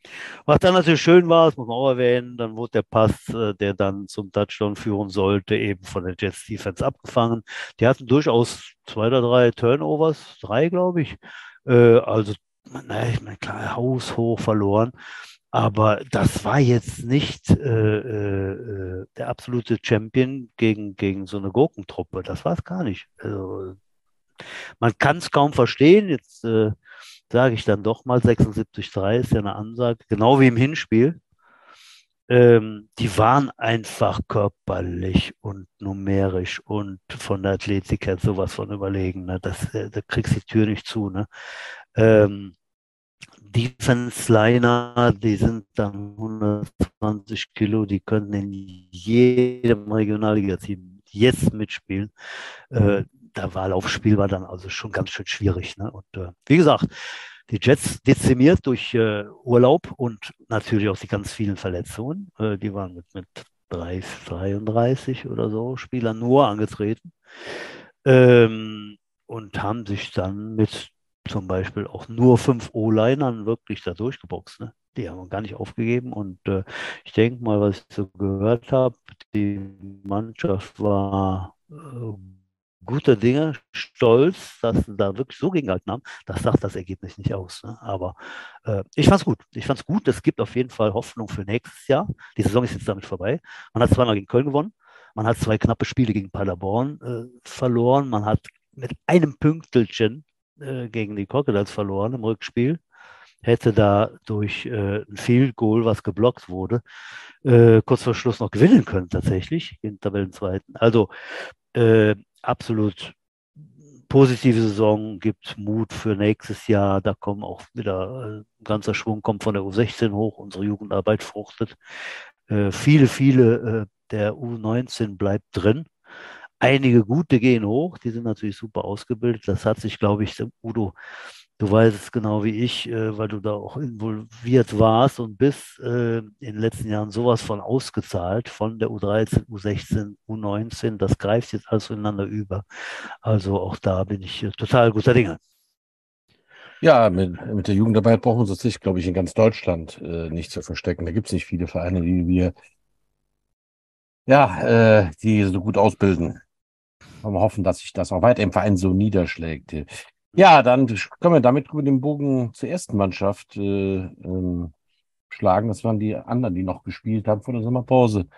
Was dann natürlich schön war, das muss man auch erwähnen, dann wurde der Pass, äh, der dann zum Touchdown führen sollte, eben von der Jets Defense abgefangen. Die hatten durchaus zwei oder drei Turnovers, drei, glaube ich. Äh, also, naja, ich meine, klar, haushoch verloren. Aber das war jetzt nicht äh, äh, der absolute Champion gegen, gegen so eine Gurkentruppe. Das war es gar nicht. Also, man kann es kaum verstehen. Jetzt äh, sage ich dann doch mal, 76,3 ist ja eine Ansage, genau wie im Hinspiel. Ähm, die waren einfach körperlich und numerisch und von der Athletik her sowas von überlegen. Ne? Das, äh, da kriegst du die Tür nicht zu. Ne? Ähm, Defense-Liner, die sind dann 120 Kilo, die können in jedem Regionalliga-Team jetzt mitspielen. Äh, da war Laufspiel war dann also schon ganz schön schwierig. Ne? Und äh, wie gesagt, die Jets dezimiert durch äh, Urlaub und natürlich auch die ganz vielen Verletzungen. Äh, die waren mit, mit 30, 33 oder so Spielern nur angetreten ähm, und haben sich dann mit zum Beispiel auch nur fünf O-Linern wirklich da durchgeboxt. Ne? Die haben gar nicht aufgegeben und äh, ich denke mal, was ich so gehört habe, die Mannschaft war äh, guter Dinge, stolz, dass sie da wirklich so gegengehalten haben. Das sagt das Ergebnis nicht aus. Ne? Aber äh, ich fand es gut. Ich fand es gut. Es gibt auf jeden Fall Hoffnung für nächstes Jahr. Die Saison ist jetzt damit vorbei. Man hat zweimal gegen Köln gewonnen. Man hat zwei knappe Spiele gegen Paderborn äh, verloren. Man hat mit einem Pünktelchen äh, gegen die Crocodiles verloren im Rückspiel. Hätte da durch äh, ein Field Goal, was geblockt wurde, äh, kurz vor Schluss noch gewinnen können tatsächlich, den Tabellenzweiten. Also Äh, absolut positive Saison, gibt Mut für nächstes Jahr. Da kommen auch wieder äh, ein ganzer Schwung, kommt von der U16 hoch, unsere Jugendarbeit fruchtet. Äh, viele, viele äh, der U19 bleibt drin. Einige gute gehen hoch, die sind natürlich super ausgebildet. Das hat sich, glaube ich, Udo, du weißt es genau wie ich, äh, weil du da auch involviert warst und bist äh, in den letzten Jahren sowas von ausgezahlt, von der U13, U16, U19. Das greift jetzt alles ineinander über. Also auch da bin ich äh, total guter Dinge. Ja, mit, mit der Jugendarbeit brauchen wir uns sich, glaube ich, in ganz Deutschland äh, nicht zu verstecken. Da gibt es nicht viele Vereine, die wir ja, äh, die so gut ausbilden. Wir hoffen, dass sich das auch weiter im Verein so niederschlägt. Ja, dann können wir damit über den Bogen zur ersten Mannschaft äh, ähm, schlagen. Das waren die anderen, die noch gespielt haben vor der Sommerpause.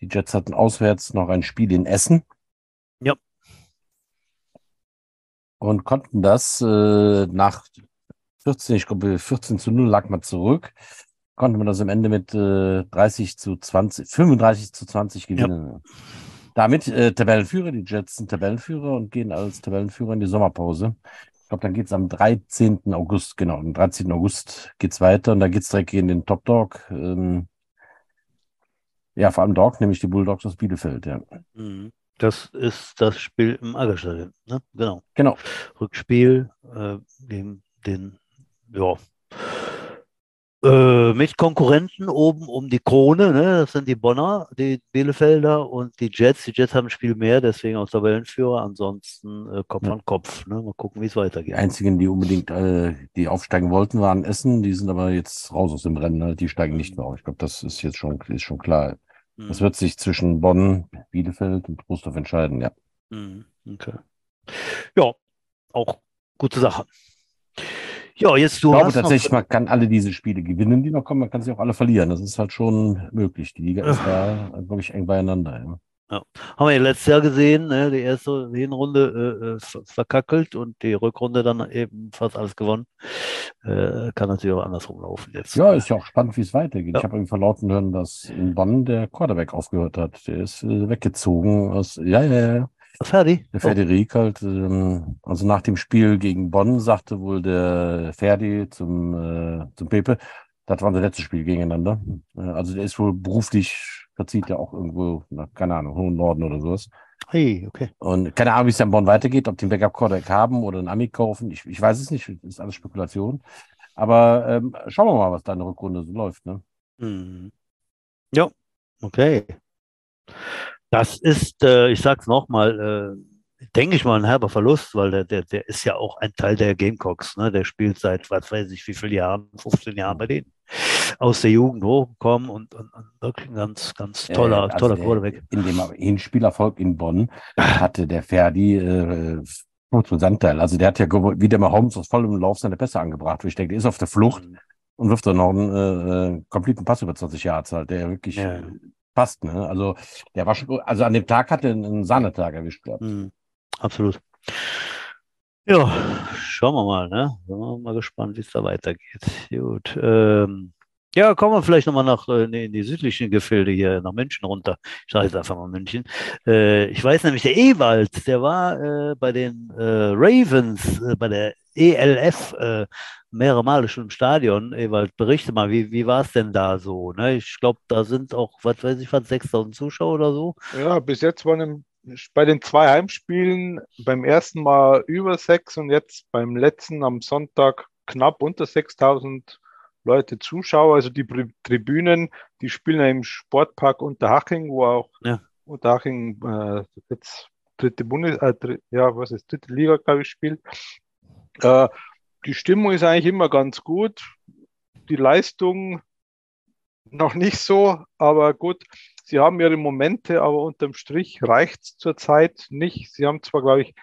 Die Jets hatten auswärts noch ein Spiel in Essen. Ja. Und konnten das äh, nach 14, ich glaube 14 zu 0 lag man zurück, konnte man das am Ende mit äh, 30 zu 20, 35 zu 20 gewinnen. Ja. Damit äh, Tabellenführer, die Jets sind Tabellenführer und gehen als Tabellenführer in die Sommerpause. Ich glaube, dann geht es am 13. August, genau, am 13. August geht es weiter und da geht es direkt in den Top Dog. Ähm, ja, vor allem Dog, nämlich die Bulldogs aus Bielefeld, ja. Mhm. Das ist das Spiel im Aggerstadion, ne? Genau. Genau. Rückspiel äh, gegen den, ja, äh, mit Konkurrenten oben um die Krone. Ne? Das sind die Bonner, die Bielefelder und die Jets. Die Jets haben ein Spiel mehr, deswegen auch Tabellenführer. Ansonsten äh, Kopf ja. an Kopf. Ne? Mal gucken, wie es weitergeht. Die einzigen, die unbedingt äh, die aufsteigen wollten, waren Essen. Die sind aber jetzt raus aus dem Rennen. Ne? Die steigen nicht mehr auf. Ich glaube, das ist jetzt schon, ist schon klar. Mhm. Das wird sich zwischen Bonn, Bielefeld und Trostorf entscheiden, ja. Mhm. Okay. Ja, auch gute Sache. Ja, jetzt du ich glaube tatsächlich, man kann alle diese Spiele gewinnen, die noch kommen, man kann sie auch alle verlieren. Das ist halt schon möglich. Die Liga ist da, glaube ich, eng beieinander. Ja. Ja. Haben wir ja letztes Jahr gesehen, ne? die erste Hinrunde äh, verkackelt und die Rückrunde dann eben fast alles gewonnen. Äh, kann natürlich auch andersrum laufen jetzt. Ja, ist ja auch spannend, wie es weitergeht. Ja. Ich habe irgendwie verlauten hören, dass in Bonn der Quarterback aufgehört hat. Der ist äh, weggezogen aus. Ja, ja, ja. Ferdi? Der Ferdi oh. halt, ähm, also nach dem Spiel gegen Bonn sagte wohl der Ferdi zum, äh, zum Pepe, das war unser letztes Spiel gegeneinander. Äh, also der ist wohl beruflich, verzieht ja auch irgendwo, nach, keine Ahnung, hohen Norden oder sowas. Hey, okay. Und keine Ahnung, wie es in Bonn weitergeht, ob die einen Backup-Codec haben oder einen Ami kaufen. Ich, ich weiß es nicht, das ist alles Spekulation. Aber ähm, schauen wir mal, was da in der Rückrunde so läuft. Ne? Mhm. Ja, okay. Das ist, äh, ich sag's nochmal, äh, denke ich mal, ein herber Verlust, weil der, der, der ist ja auch ein Teil der Gamecocks. Ne? Der spielt seit, was weiß ich, wie viele Jahren, 15 Jahren bei denen. Aus der Jugend hochgekommen und, und, und wirklich ein ganz, ganz toller, also toller Quarterback. In dem Hinspielerfolg in Bonn hatte der Ferdi äh, Anteil. Also der hat ja wieder mal Holmes aus vollem Lauf seine Pässe angebracht. Ich denke, der ist auf der Flucht mhm. und wirft dann noch einen äh, äh kompletten Pass über 20 Jahre halt, der wirklich ja passt. Ne? Also der war schon, also an dem Tag hat er einen Sahnetag erwischt gehabt. Mhm, absolut. Ja, schauen wir mal, ne? Sind wir mal gespannt, wie es da weitergeht. Gut. Ähm, ja, kommen wir vielleicht nochmal nach äh, in die südlichen Gefilde hier, nach München runter. Ich sage jetzt einfach mal München. Äh, ich weiß nämlich, der Ewald, der war äh, bei den äh, Ravens, äh, bei der ELF mehrere Male schon im Stadion. Ewald, berichte mal, wie, wie war es denn da so? Ne? Ich glaube, da sind auch, was weiß ich, was, 6000 Zuschauer oder so. Ja, bis jetzt waren im, bei den zwei Heimspielen beim ersten Mal über sechs und jetzt beim letzten am Sonntag knapp unter 6000 Leute Zuschauer. Also die Tribünen, die spielen ja im Sportpark Unterhaching, wo auch ja. Unterhaching äh, jetzt dritte Bundes, äh, ja, was ist, dritte Liga, glaube ich, spielt. Äh, die Stimmung ist eigentlich immer ganz gut. Die Leistung noch nicht so, aber gut. Sie haben ihre Momente, aber unterm Strich reicht es zurzeit nicht. Sie haben zwar, glaube ich,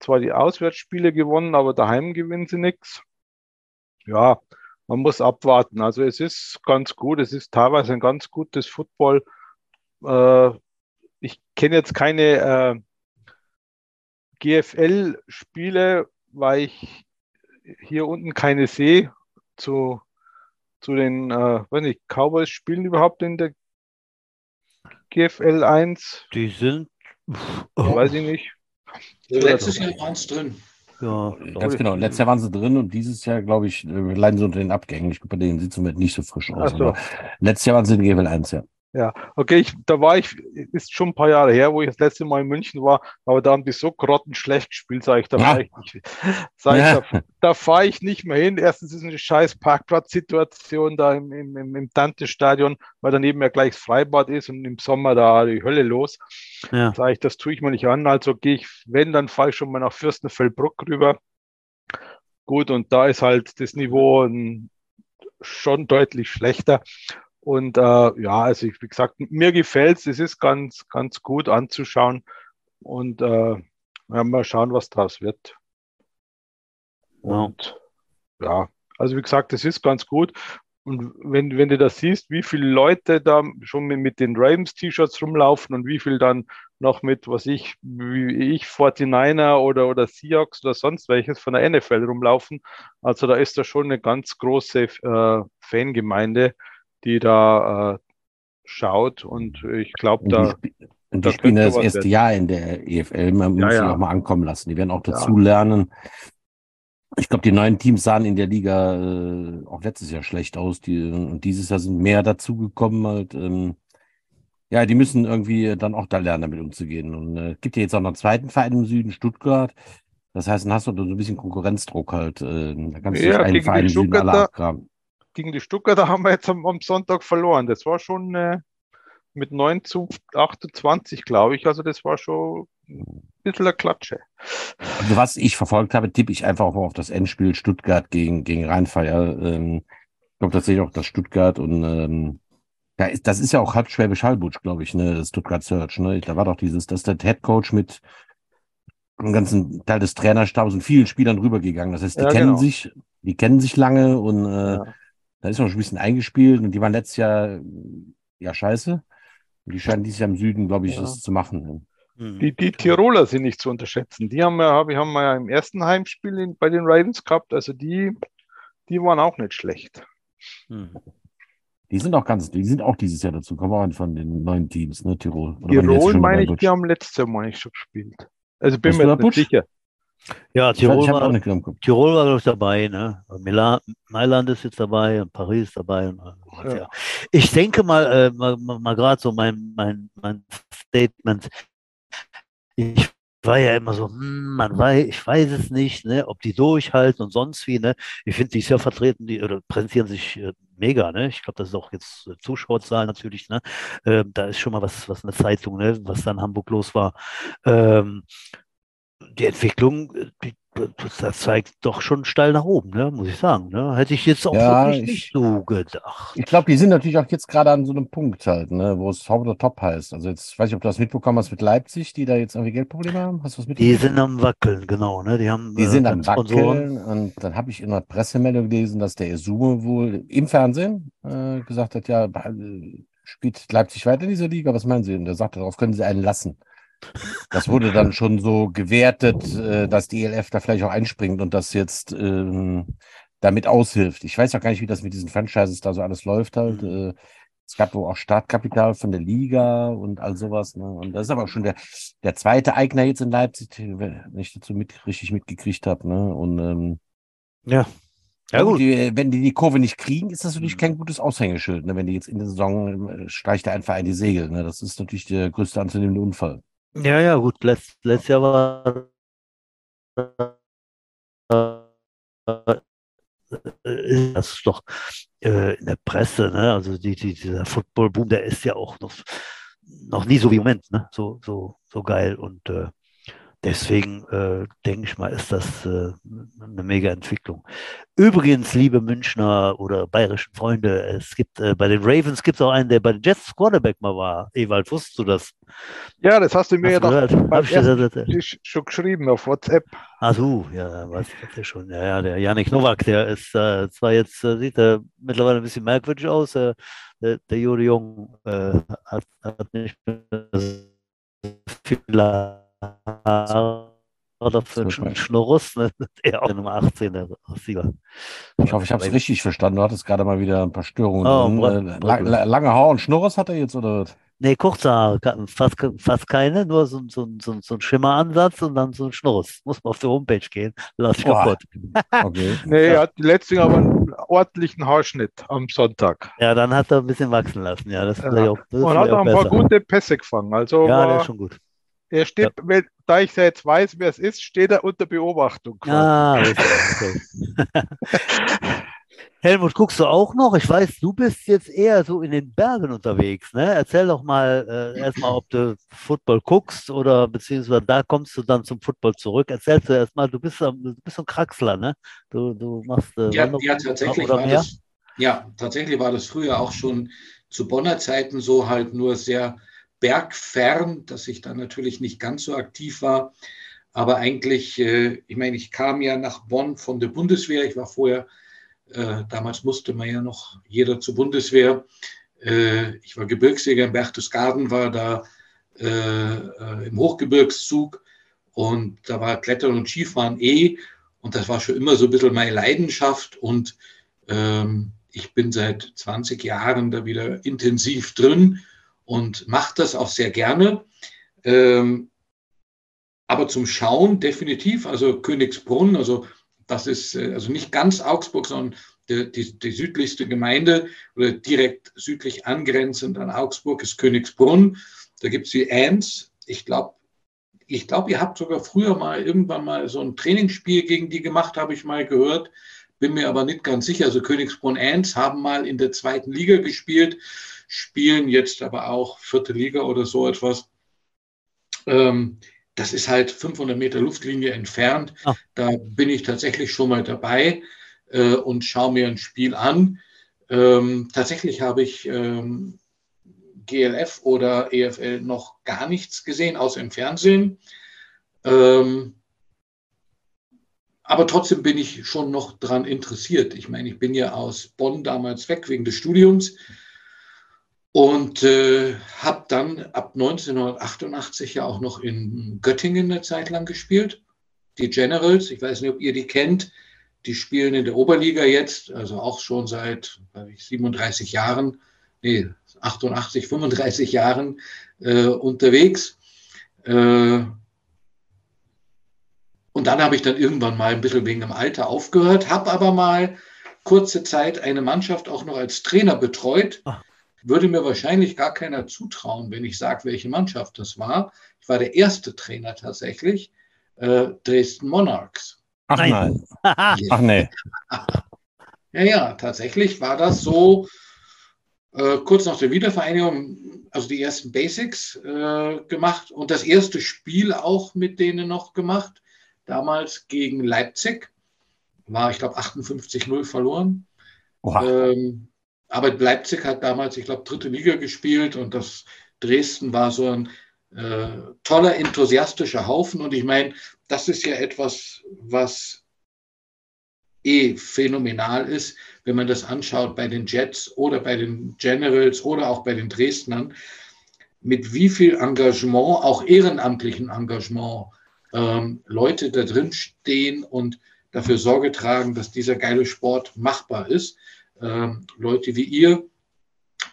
zwar die Auswärtsspiele gewonnen, aber daheim gewinnen sie nichts. Ja, man muss abwarten. Also es ist ganz gut, es ist teilweise ein ganz gutes Football. Äh, ich kenne jetzt keine äh, GFL-Spiele, weil ich hier unten keine sehe zu, zu den, äh, weiß nicht, Cowboys spielen überhaupt in der GFL 1? Die sind Oh. Weiß ich nicht. Letztes Jahr waren es drin. Ja, ganz genau. Letztes Jahr waren sie drin und dieses Jahr, glaube ich, äh, leiden sie unter den Abgängen. Ich glaube, bei denen sieht es nicht so frisch aus. So. letztes Jahr waren sie in Level 1, ja. Ja, okay, ich, da war ich, ist schon ein paar Jahre her, wo ich das letzte Mal in München war, aber da haben die so grottenschlecht gespielt, sage ich, da ja. fahre ich nicht, sag ich, ja. da, da fahre ich nicht mehr hin. Erstens ist eine scheiß Parkplatzsituation da im, im, im, Dante-Stadion, weil daneben ja gleich das Freibad ist und im Sommer da die Hölle los. Ja. Sage ich, das tue ich mir nicht an, also gehe ich, wenn, dann fahre ich schon mal nach Fürstenfeldbruck rüber. Gut, und da ist halt das Niveau schon deutlich schlechter. Und äh, ja, also ich, wie gesagt, mir gefällt es, es ist ganz, ganz gut anzuschauen. Und äh, ja, mal schauen, was draus wird. Und ja. also wie gesagt, es ist ganz gut. Und wenn, wenn du das siehst, wie viele Leute da schon mit, mit den Ravens-T-Shirts rumlaufen und wie viel dann noch mit, was ich, wie ich, 49er oder, oder Seahawks oder sonst welches von der NFL rumlaufen. Also da ist da schon eine ganz große äh, Fangemeinde die da äh, schaut und ich glaube, da. Und die spielen das erste werden. Jahr in der EFL. Man ja, muss ja. sie auch mal ankommen lassen. Die werden auch dazu ja. lernen. Ich glaube, die neuen Teams sahen in der Liga äh, auch letztes Jahr schlecht aus. Die, und dieses Jahr sind mehr dazugekommen. Halt, ähm, ja, die müssen irgendwie dann auch da lernen, damit umzugehen. Und es äh, gibt ja jetzt auch noch einen zweiten Verein im Süden, Stuttgart. Das heißt, dann hast du so ein bisschen Konkurrenzdruck halt. Äh, da kannst du ja, einen Verein im Süden alle abgraben gegen die Stuttgarter haben wir jetzt am, am Sonntag verloren. Das war schon äh, mit 9 zu 28, glaube ich. Also das war schon ein bisschen eine Klatsche. Also was ich verfolgt habe, tippe ich einfach auch auf das Endspiel Stuttgart gegen, gegen Rheinfeier. Ähm, ich glaube tatsächlich auch, dass Stuttgart und ähm, ja, ist, das ist ja auch halb Schwäbisch Hallbutsch, glaube ich, ne, Stuttgart Search. Ne? Da war doch dieses, dass der Head Coach mit einem ganzen Teil des Trainerstabs und vielen Spielern rübergegangen. Das heißt, die ja, kennen genau. sich, die kennen sich lange und äh, ja. Da ist noch ein bisschen eingespielt und die waren letztes Jahr ja scheiße. Und die scheinen dieses Jahr im Süden, glaube ich, ja. das zu machen. Hm. Die, die Tiroler sind nicht zu unterschätzen. Die haben wir, haben wir ja im ersten Heimspiel in, bei den Ravens gehabt. Also die, die waren auch nicht schlecht. Hm. Die sind auch ganz, die sind auch dieses Jahr dazu gekommen von den neuen Teams, ne, Tirol. Oder Tirol meine ich, die haben letztes Jahr meine ich schon gespielt. Also bin mir nicht sicher. Ja, Tirol, war, Tirol war, glaube ich, dabei. Ne? Milan, Mailand ist jetzt dabei und Paris ist dabei. Und, ja. Ja. Ich denke mal, äh, mal, mal gerade so mein, mein, mein Statement. Ich war ja immer so, hm, man weiß, ich weiß es nicht, ne, ob die durchhalten und sonst wie. Ne? Ich finde, die ist ja vertreten, die oder präsentieren sich äh, mega. Ne? Ich glaube, das ist auch jetzt äh, Zuschauerzahlen natürlich. Ne? Ähm, da ist schon mal was, was eine Zeitung, ne? was da in Hamburg los war. Ähm, die Entwicklung, die, das zeigt doch schon steil nach oben, ne? muss ich sagen. Ne? Hätte ich jetzt auch ja, wirklich ich, nicht so gedacht. Ich glaube, die sind natürlich auch jetzt gerade an so einem Punkt halt, ne? wo es Top oder Top heißt. Also jetzt, ich weiß nicht, ob du das mitbekommen hast mit Leipzig, die da jetzt irgendwie Geldprobleme haben. Hast du was mitbekommen? Die sind am Wackeln, genau. Ne? Die, haben, die äh, sind am Wackeln und dann habe ich in einer Pressemeldung gelesen, dass der Esume wohl im Fernsehen äh, gesagt hat, ja, spielt Leipzig weiter in dieser Liga, was meinen Sie? Und er sagte, darauf können Sie einen lassen. Das wurde dann schon so gewertet, äh, dass die ELF da vielleicht auch einspringt und das jetzt ähm, damit aushilft. Ich weiß auch gar nicht, wie das mit diesen Franchises da so alles läuft halt. Mhm. Äh, es gab wohl auch Startkapital von der Liga und all sowas. Ne? Und das ist aber schon der, der zweite Eigner jetzt in Leipzig, wenn ich dazu mit, richtig mitgekriegt habe. Ne? Und ähm, ja. Ja, gut. Die, wenn die die Kurve nicht kriegen, ist das natürlich kein gutes Aushängeschild. Ne? Wenn die jetzt in der Saison äh, streicht der einfach ein die Segel. Ne? Das ist natürlich der größte anzunehmende Unfall. Ja, ja, gut. Letzt, letztes Jahr war äh, das ist doch äh, in der Presse, ne? Also die, die, dieser Football-Boom, der ist ja auch noch, noch nie so wie im Moment, ne? So, so, so geil. Und äh, Deswegen äh, denke ich mal, ist das äh, eine mega Entwicklung. Übrigens, liebe Münchner oder bayerischen Freunde, es gibt äh, bei den Ravens gibt es auch einen, der bei den Jets Quarterback mal war. Ewald, wusstest du das? Ja, das hast du mir hast ja doch beim ich schon geschrieben auf WhatsApp. Ach so, ja, weiß ich ja schon. Ja, ja, der Janik Nowak, der ist äh, zwar jetzt, äh, sieht er mittlerweile ein bisschen merkwürdig aus, äh, der, der Juri Jung äh, hat, hat nicht mehr viel oder für einen Schnurrus, ne? der auch Nummer 18 der Sieger. Ich hoffe, ich habe es richtig verstanden. Du hattest gerade mal wieder ein paar Störungen. Oh, drin. Äh, lange Haar und Schnurres hat er jetzt, oder? Nee, kurze Haare, fast, fast keine, nur so, so, so, so ein Schimmeransatz und dann so ein Schnuss. Muss man auf die Homepage gehen, lass ich kaputt. Okay. nee, er hat letztlich aber einen ordentlichen Haarschnitt am Sonntag. Ja, dann hat er ein bisschen wachsen lassen. Ja, das ja. Auch, das und hat auch ein besser. paar gute Pässe gefangen. Also ja, war, der ist schon gut. Er steht, ja. da ich ja jetzt weiß, wer es ist, steht er unter Beobachtung. Ah, okay. Helmut, guckst du auch noch? Ich weiß, du bist jetzt eher so in den Bergen unterwegs. Ne? Erzähl doch mal äh, erstmal, ob du Football guckst oder beziehungsweise da kommst du dann zum Football zurück. Erzählst du erstmal, du bist, du bist ein Kraxler, ne? Du, du machst. Äh, ja, ja, tatsächlich war das, ja, tatsächlich war das früher auch schon zu Bonner Zeiten so halt nur sehr bergfern, dass ich dann natürlich nicht ganz so aktiv war. Aber eigentlich, äh, ich meine, ich kam ja nach Bonn von der Bundeswehr. Ich war vorher äh, damals musste man ja noch jeder zur Bundeswehr. Äh, ich war Gebirgsjäger in Berchtesgaden, war da im Hochgebirgszug und da war Klettern und Skifahren eh. Und das war schon immer so ein bisschen meine Leidenschaft. Und ähm, ich bin seit 20 Jahren da wieder intensiv drin und mache das auch sehr gerne. Ähm, aber zum Schauen definitiv, also Königsbrunn, also das ist äh, also nicht ganz Augsburg, sondern die, die, die, südlichste Gemeinde oder direkt südlich angrenzend an Augsburg ist Königsbrunn. Da gibt es die Ants. Ich glaube, ich glaube, ihr habt sogar früher mal irgendwann mal so ein Trainingsspiel gegen die gemacht, habe ich mal gehört. Bin mir aber nicht ganz sicher. Also Königsbrunn Ants haben mal in der zweiten Liga gespielt, spielen jetzt aber auch vierte Liga oder so etwas. Ähm, das ist halt 500 Meter Luftlinie entfernt. Ah. Da bin ich tatsächlich schon mal dabei äh, und schaue mir ein Spiel an. Ähm, tatsächlich habe ich ähm, GLF oder EFL noch gar nichts gesehen, außer im Fernsehen. Ähm, aber trotzdem bin ich schon noch daran interessiert. Ich meine, ich bin ja aus Bonn damals weg wegen des Studiums und äh, habe dann ab 1988 ja auch noch in Göttingen eine Zeit lang gespielt. Die Generals, ich weiß nicht, ob ihr die kennt, die spielen in der Oberliga jetzt, also auch schon seit ich, 37 Jahren, nee, 88, 35 Jahren äh, unterwegs. Äh, und dann habe ich dann irgendwann mal ein bisschen wegen dem Alter aufgehört, habe aber mal kurze Zeit eine Mannschaft auch noch als Trainer betreut. Ach würde mir wahrscheinlich gar keiner zutrauen, wenn ich sage, welche Mannschaft das war. Ich war der erste Trainer tatsächlich, äh, Dresden Monarchs. Ach nein. Ach nee. ja, ja, tatsächlich war das so äh, kurz nach der Wiedervereinigung, also die ersten Basics äh, gemacht und das erste Spiel auch mit denen noch gemacht. Damals gegen Leipzig war, ich glaube, 58-0 verloren. Ähm, aber Leipzig hat damals, ich glaube, dritte Liga gespielt und das Dresden war so ein äh, toller, enthusiastischer Haufen. Und ich meine, das ist ja etwas, was eh phänomenal ist, wenn man das anschaut bei den Jets oder bei den Generals oder auch bei den Dresdnern, mit wie viel Engagement, auch ehrenamtlichen Engagement, ähm, Leute da drin stehen und dafür Sorge tragen, dass dieser geile Sport machbar ist Leute wie ihr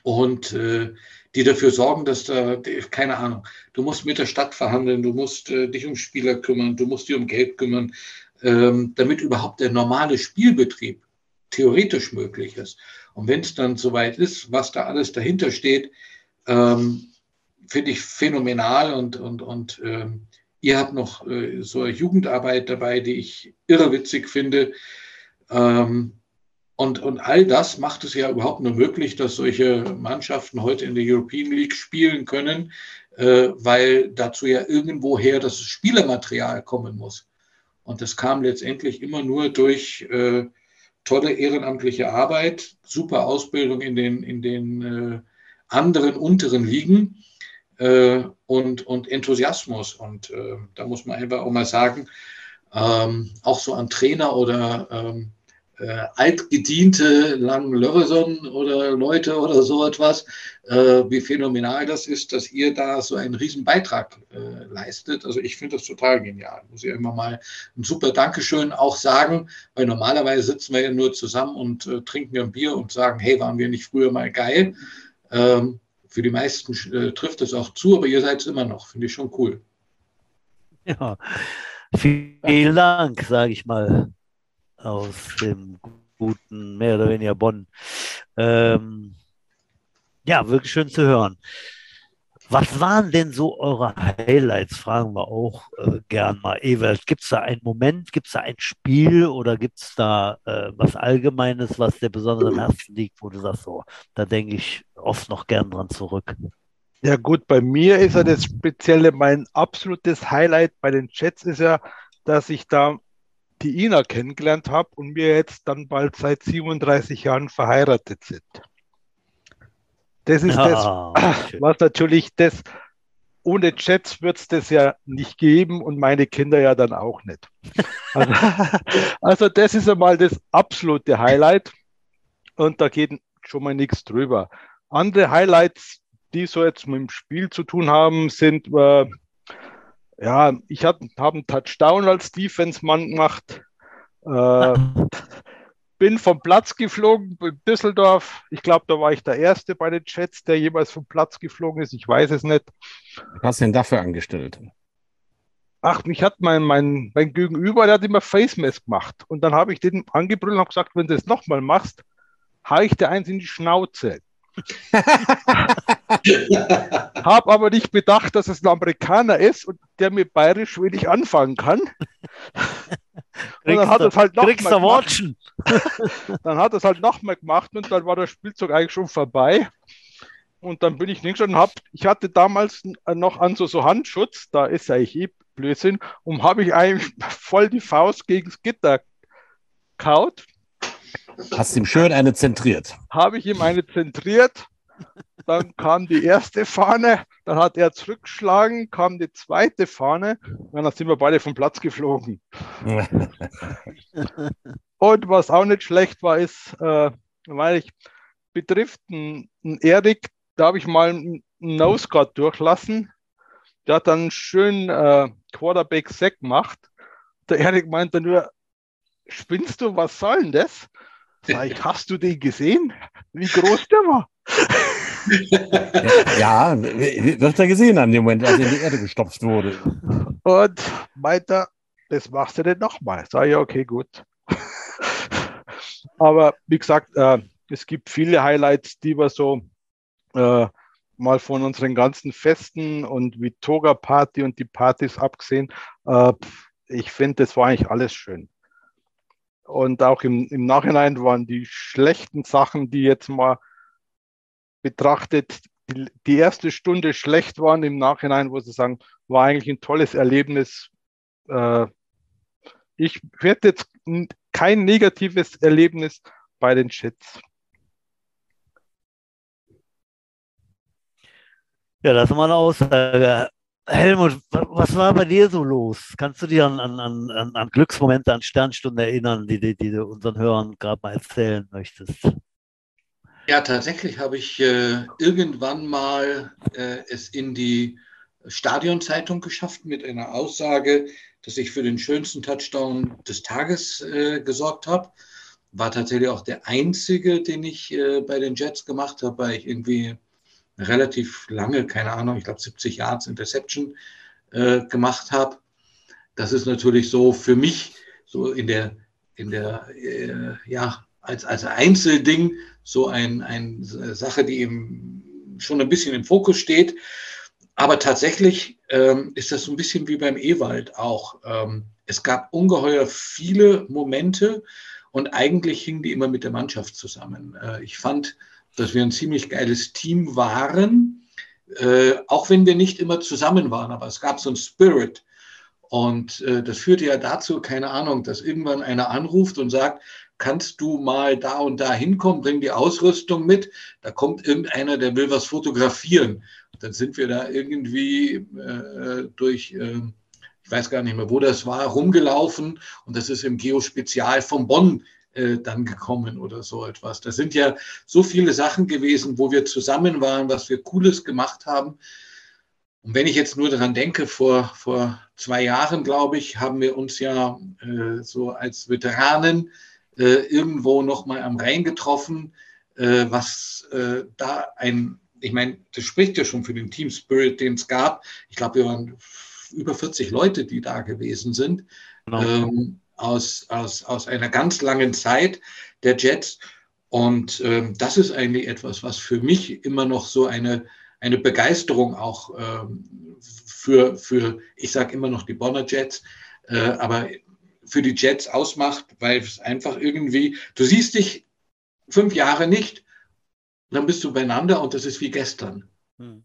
und äh, die dafür sorgen, dass da, keine Ahnung, du musst mit der Stadt verhandeln, du musst äh, dich um Spieler kümmern, du musst dich um Geld kümmern, ähm, damit überhaupt der normale Spielbetrieb theoretisch möglich ist. Und wenn es dann soweit ist, was da alles dahinter steht, ähm, finde ich phänomenal und, und, und ähm, ihr habt noch äh, so eine Jugendarbeit dabei, die ich irrewitzig finde. Ähm, und, und all das macht es ja überhaupt nur möglich, dass solche Mannschaften heute in der European League spielen können, äh, weil dazu ja irgendwoher das Spielermaterial kommen muss. Und das kam letztendlich immer nur durch äh, tolle ehrenamtliche Arbeit, super Ausbildung in den, in den äh, anderen unteren Ligen äh, und, und Enthusiasmus. Und äh, da muss man einfach auch mal sagen, ähm, auch so an Trainer oder ähm, äh, altgediente Langlörson oder Leute oder so etwas, äh, wie phänomenal das ist, dass ihr da so einen riesen Beitrag äh, leistet. Also ich finde das total genial. Muss ich immer mal ein super Dankeschön auch sagen, weil normalerweise sitzen wir ja nur zusammen und äh, trinken ein Bier und sagen, hey, waren wir nicht früher mal geil? Ähm, für die meisten äh, trifft es auch zu, aber ihr seid es immer noch. Finde ich schon cool. Ja, vielen Dank, sage ich mal, aus dem guten, mehr oder weniger Bonn. Ähm, ja, wirklich schön zu hören. Was waren denn so eure Highlights? Fragen wir auch äh, gern mal. Ewald, gibt es da einen Moment, gibt es da ein Spiel oder gibt es da äh, was Allgemeines, was dir besonders am Herzen liegt, wo du sagst, so, da denke ich oft noch gern dran zurück? Ja gut, bei mir ist ja das Spezielle, mein absolutes Highlight bei den Chats ist ja, dass ich da die Ina kennengelernt habe und wir jetzt dann bald seit 37 Jahren verheiratet sind. Das ist ah, das, was natürlich das, ohne Chats wird es das ja nicht geben und meine Kinder ja dann auch nicht. Also, also das ist einmal das absolute Highlight und da geht schon mal nichts drüber. Andere Highlights, die so jetzt mit dem Spiel zu tun haben, sind, äh, ja, ich habe hab einen Touchdown als Defense-Mann gemacht. Äh, bin vom Platz geflogen in Düsseldorf. Ich glaube, da war ich der Erste bei den Chats, der jemals vom Platz geflogen ist. Ich weiß es nicht. Was hast du denn dafür angestellt? Ach, mich hat mein, mein, mein Gegenüber, der hat immer Face Mask gemacht. Und dann habe ich den angebrüllt und habe gesagt, wenn du das nochmal machst, habe ich dir eins in die Schnauze. habe aber nicht bedacht, dass es ein Amerikaner ist und der mit bayerisch wenig anfangen kann. und dann hat es halt noch kriegst mal gemacht. dann hat es halt nochmal gemacht und dann war der Spielzug eigentlich schon vorbei. Und dann bin ich links und hab, ich hatte damals noch an so, so Handschutz, da ist eigentlich eh Blödsinn, und habe ich eigentlich voll die Faust gegen das Gitter kaut. Hast ihm schön eine zentriert. Habe ich ihm eine zentriert. Dann kam die erste Fahne, dann hat er zurückgeschlagen, kam die zweite Fahne, dann sind wir beide vom Platz geflogen. und was auch nicht schlecht war, ist, äh, weil ich betrifft einen, Erik, da habe ich mal einen Nose Guard durchlassen. Der hat dann schön äh, Quarterback Sack gemacht. Der Erik meinte nur, spinnst du, was soll denn das? Sag ich, hast du den gesehen? Wie groß der war? ja, wird er gesehen haben, im Moment, als er in die Erde gestopft wurde. Und meinte, das machst du denn nochmal. Sag ich, okay, gut. Aber wie gesagt, äh, es gibt viele Highlights, die wir so äh, mal von unseren ganzen Festen und wie Toga Party und die Partys abgesehen. Äh, ich finde, das war eigentlich alles schön. Und auch im, im Nachhinein waren die schlechten Sachen, die jetzt mal betrachtet, die, die erste Stunde schlecht waren, im Nachhinein, wo sie sagen, war eigentlich ein tolles Erlebnis. Äh, ich werde jetzt kein negatives Erlebnis bei den Chats. Ja, das ist mal eine Aussage. Helmut, was war bei dir so los? Kannst du dir an, an, an, an Glücksmomente, an Sternstunden erinnern, die, die, die du unseren Hörern gerade mal erzählen möchtest? Ja, tatsächlich habe ich äh, irgendwann mal äh, es in die Stadionzeitung geschafft mit einer Aussage, dass ich für den schönsten Touchdown des Tages äh, gesorgt habe. War tatsächlich auch der einzige, den ich äh, bei den Jets gemacht habe, weil ich irgendwie relativ lange, keine Ahnung, ich glaube 70 Yards Interception äh, gemacht habe. Das ist natürlich so für mich so in der, in der, äh, ja, als, als Einzelding so eine ein Sache, die eben schon ein bisschen im Fokus steht. Aber tatsächlich ähm, ist das so ein bisschen wie beim Ewald auch. Ähm, es gab ungeheuer viele Momente und eigentlich hingen die immer mit der Mannschaft zusammen. Äh, ich fand, dass wir ein ziemlich geiles Team waren, äh, auch wenn wir nicht immer zusammen waren, aber es gab so einen Spirit. Und äh, das führte ja dazu, keine Ahnung, dass irgendwann einer anruft und sagt, kannst du mal da und da hinkommen, bring die Ausrüstung mit. Da kommt irgendeiner, der will was fotografieren. Dann sind wir da irgendwie äh, durch, äh, ich weiß gar nicht mehr, wo das war, rumgelaufen. Und das ist im Geospezial von Bonn äh, dann gekommen oder so etwas. Das sind ja so viele Sachen gewesen, wo wir zusammen waren, was wir Cooles gemacht haben. Und wenn ich jetzt nur daran denke, vor, vor zwei Jahren, glaube ich, haben wir uns ja äh, so als Veteranen äh, irgendwo nochmal am Rhein getroffen, äh, was äh, da ein ich meine, das spricht ja schon für den Team Spirit, den es gab. Ich glaube, wir waren über 40 Leute, die da gewesen sind, genau. ähm, aus, aus, aus einer ganz langen Zeit der Jets. Und ähm, das ist eigentlich etwas, was für mich immer noch so eine, eine Begeisterung auch ähm, für, für, ich sage immer noch die Bonner Jets, äh, aber für die Jets ausmacht, weil es einfach irgendwie, du siehst dich fünf Jahre nicht, dann bist du beieinander und das ist wie gestern. Hm.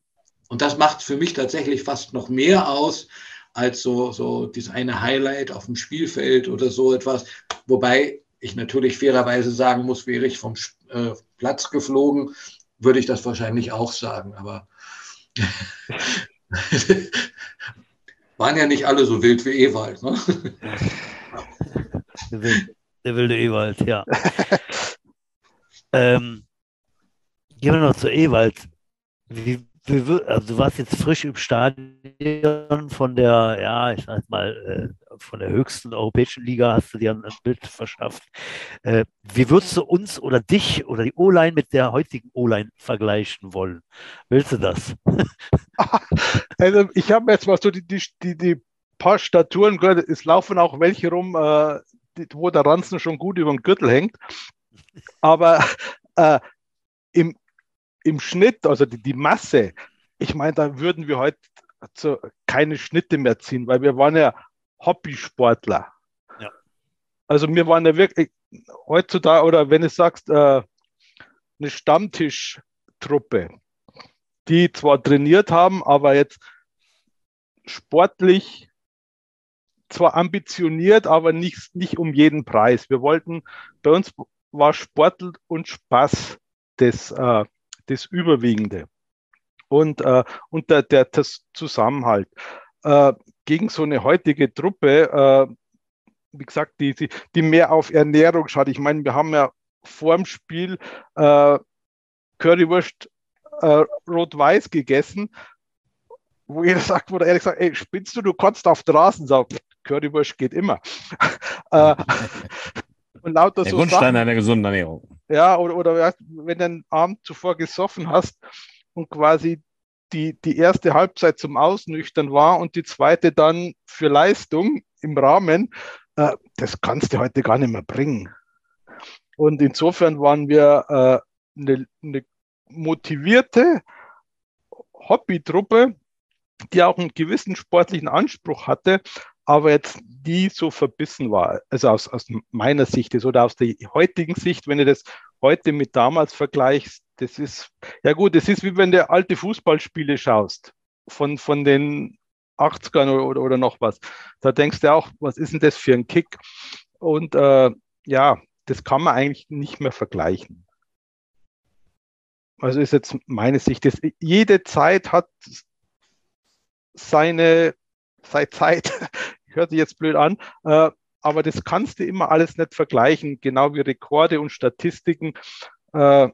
Und das macht für mich tatsächlich fast noch mehr aus als so, so dieses eine Highlight auf dem Spielfeld oder so etwas. Wobei ich natürlich fairerweise sagen muss, wäre ich vom äh, Platz geflogen, würde ich das wahrscheinlich auch sagen. Aber waren ja nicht alle so wild wie Ewald. Ne? Der, wilde, der wilde Ewald, ja. ähm, gehen wir noch zu Ewald. Wie, also du warst jetzt frisch im Stadion von der, ja, ich sag mal, äh, von der höchsten europäischen Liga hast du dir ein Bild verschafft. Äh, wie würdest du uns oder dich oder die O-Line mit der heutigen O-Line vergleichen wollen? Willst du das? Also ich habe jetzt mal so die, die, die, die paar Staturen gehört, es laufen auch welche rum, äh, wo der Ranzen schon gut über den Gürtel hängt. Aber äh, im, im Schnitt, also die, die Masse, ich meine, da würden wir heute so keine Schnitte mehr ziehen, weil wir waren ja Hobbysportler. Ja. Also wir waren ja wirklich heutzutage, oder wenn du sagst, äh, eine Stammtischtruppe, die zwar trainiert haben, aber jetzt sportlich zwar ambitioniert, aber nicht, nicht um jeden Preis. Wir wollten, bei uns war Sport und Spaß das, äh, das Überwiegende. Und, äh, und der, der Zusammenhalt. Äh, gegen so eine heutige Truppe, äh, wie gesagt, die, die, die mehr auf Ernährung schaut. Ich meine, wir haben ja vor dem Spiel äh, Currywurst äh, rot-weiß gegessen, wo jeder sagt, wurde ehrlich gesagt, ey, spinnst du, du kannst auf der Rasen sagen, Currywurst geht immer. äh, und lauter der so Grundstein Sachen, einer gesunden Ernährung. Ja, oder, oder wenn du einen Abend zuvor gesoffen hast und quasi die, die erste Halbzeit zum Ausnüchtern war und die zweite dann für Leistung im Rahmen, äh, das kannst du heute gar nicht mehr bringen. Und insofern waren wir äh, eine, eine motivierte Hobbytruppe, die auch einen gewissen sportlichen Anspruch hatte, aber jetzt nie so verbissen war. Also aus, aus meiner Sicht ist oder aus der heutigen Sicht, wenn du das heute mit damals vergleichst, das ist, ja gut, das ist wie wenn du alte Fußballspiele schaust, von, von den 80ern oder, oder noch was. Da denkst du auch, was ist denn das für ein Kick? Und äh, ja, das kann man eigentlich nicht mehr vergleichen. Also ist jetzt meine Sicht, dass jede Zeit hat seine, seine Zeit, hört sich jetzt blöd an, äh, aber das kannst du immer alles nicht vergleichen, genau wie Rekorde und Statistiken. Äh,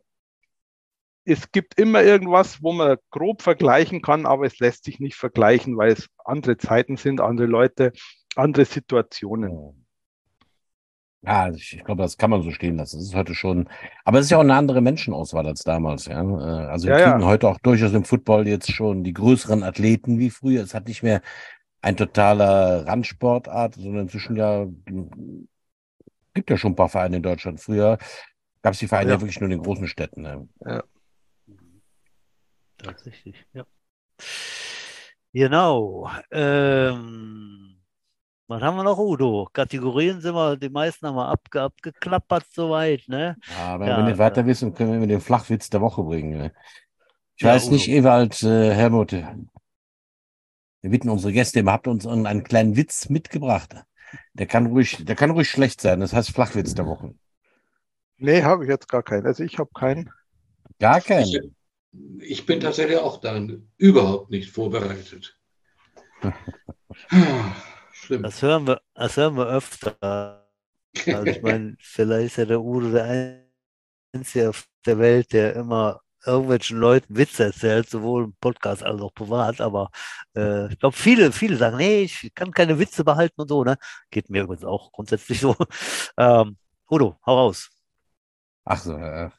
es gibt immer irgendwas, wo man grob vergleichen kann, aber es lässt sich nicht vergleichen, weil es andere Zeiten sind, andere Leute, andere Situationen. Ja, ich, ich glaube, das kann man so stehen lassen. Das ist heute schon, aber es ist ja auch eine andere Menschenauswahl als damals. Ja? Äh, also wir ja, kriegen ja. heute auch durchaus im Football jetzt schon die größeren Athleten wie früher. Es hat nicht mehr ein totaler Randsportart, sondern inzwischen ja gibt ja schon ein paar Vereine in Deutschland. Früher gab es die Vereine ja. ja. wirklich nur in den großen Städten. Ne? Ja. Tatsächlich, ja. Genau. Ähm was haben wir noch, Udo? Kategorien sind wir, die meisten haben wir abge, abgeklappert soweit, ne? Ja, aber ja, wenn wir nicht weiter wissen, können wir den Flachwitz der Woche bringen. Ne? Ich ja, weiß Udo. nicht, Ewald, äh, Helmut, wir bitten unsere Gäste immer, habt uns einen kleinen Witz mitgebracht. Der kann ruhig, der kann ruhig schlecht sein. Das heißt Flachwitz der Woche. Nee, habe ich jetzt gar keinen. Also ich habe keinen. Gar keinen. Ich, ich bin tatsächlich auch dann überhaupt nicht vorbereitet. Schlimm. Das hören wir, das hören wir öfter. Also ich meine, vielleicht ist ja der Udo der Einzige auf der Welt, der immer irgendwelchen Leuten Witze erzählt, sowohl im Podcast als auch privat, aber äh, ich glaube, viele, viele sagen, nee, ich kann keine Witze behalten und so, ne? Geht mir übrigens auch grundsätzlich so. Ähm, Udo, hau raus. Ach so, äh,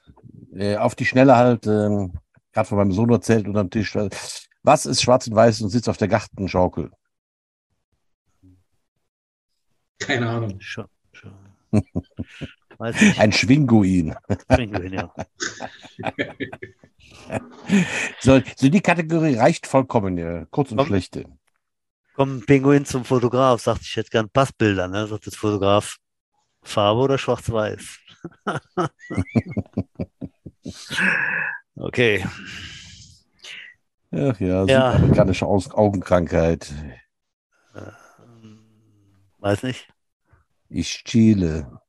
äh auf die Schnelle halt, äh, gerade von meinem Sohn erzählt unterm Tisch. Was ist schwarz und weiß und sitzt auf der Gartenschaukel? Keine Ahnung. Schon, schon. Ein Schwinguin. Schwinguin, ja. so, so, die Kategorie reicht vollkommen, ja. kurz und Komm, schlecht. Komm, Pinguin zum Fotograf, sagt, ich hätte gern Passbilder, ne? Sagt das Fotograf, Farbe oder schwarz-weiß? okay. Ach ja, ja. amerikanische Augenkrankheit. Weiß nicht. Ich chiele.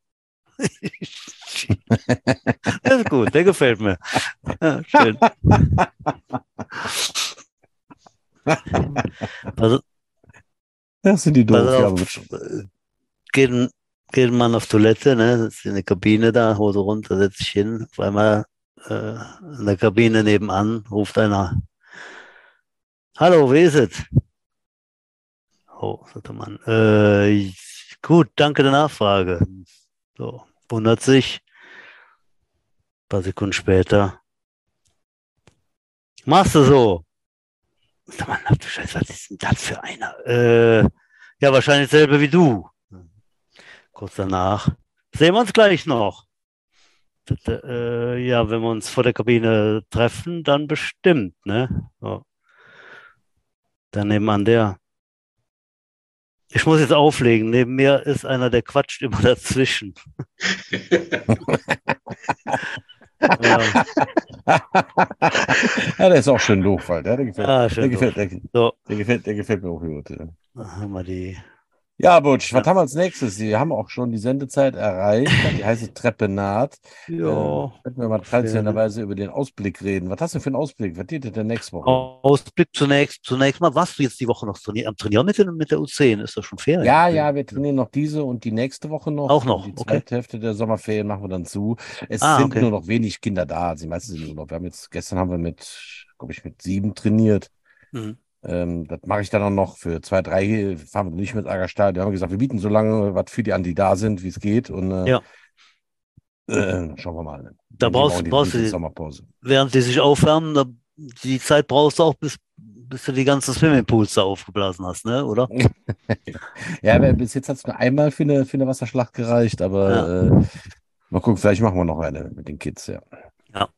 das ist gut, der gefällt mir. Ja, schön. Also, das sind die doof. Geht, geht man auf Toilette, ne? Das ist eine Kabine da, Hose runter, setzt sich hin. Auf einmal äh, in der Kabine nebenan ruft einer: Hallo, wer ist es? Oh, sagt der Mann. Äh, gut, danke der Nachfrage. So, wundert sich. Ein paar Sekunden später. Machst du so? Sag mal, du Scheiße, was ist denn das für einer? Äh, ja, wahrscheinlich dasselbe wie du. Kurz danach. Sehen wir uns gleich noch. Äh, ja, wenn wir uns vor der Kabine treffen, dann bestimmt, ne? So. Dann nebenan der. Ich muss jetzt auflegen. Neben mir ist einer, der quatscht immer dazwischen. ja. ja, der ist auch schön doof, weil der, der gefällt, ah, der, gefällt, der, so. der, gefällt, der gefällt mir auch gut. Ja. Haben wir die ja, Butch, was haben wir als nächstes? Sie haben auch schon die Sendezeit erreicht. Die heiße Treppe naht. Ja. Äh, könnten wir mal traditionellerweise über den Ausblick reden. Was hast du für einen Ausblick? Was geht denn nächste Woche? Ausblick zunächst, zunächst mal, warst du jetzt die Woche noch trainieren, am Trainieren mit, mit der U10? Ist das schon fair? Ja, ja, wir trainieren noch diese und die nächste Woche noch. Auch noch. Die zweite okay. Hälfte der Sommerferien machen wir dann zu. Es ah, sind okay. nur noch wenig Kinder da. Sie meisten sind nur noch. Wir haben jetzt, gestern haben wir mit, glaube ich, mit sieben trainiert. Mhm. Ähm, das mache ich dann auch noch für zwei, drei. Fahren wir nicht mit Agerstahl. Die haben gesagt, wir bieten so lange was für die an, die da sind, wie es geht. Und äh, ja. äh, schauen wir mal. Da brauchst, die, brauchst du, Sommerpause. während die sich aufwärmen, da, die Zeit brauchst du auch, bis, bis du die ganzen Swimmingpools da aufgeblasen hast, ne? oder? ja, bis jetzt hat es nur einmal für eine, für eine Wasserschlacht gereicht, aber ja. äh, mal gucken, vielleicht machen wir noch eine mit den Kids, ja. Ja.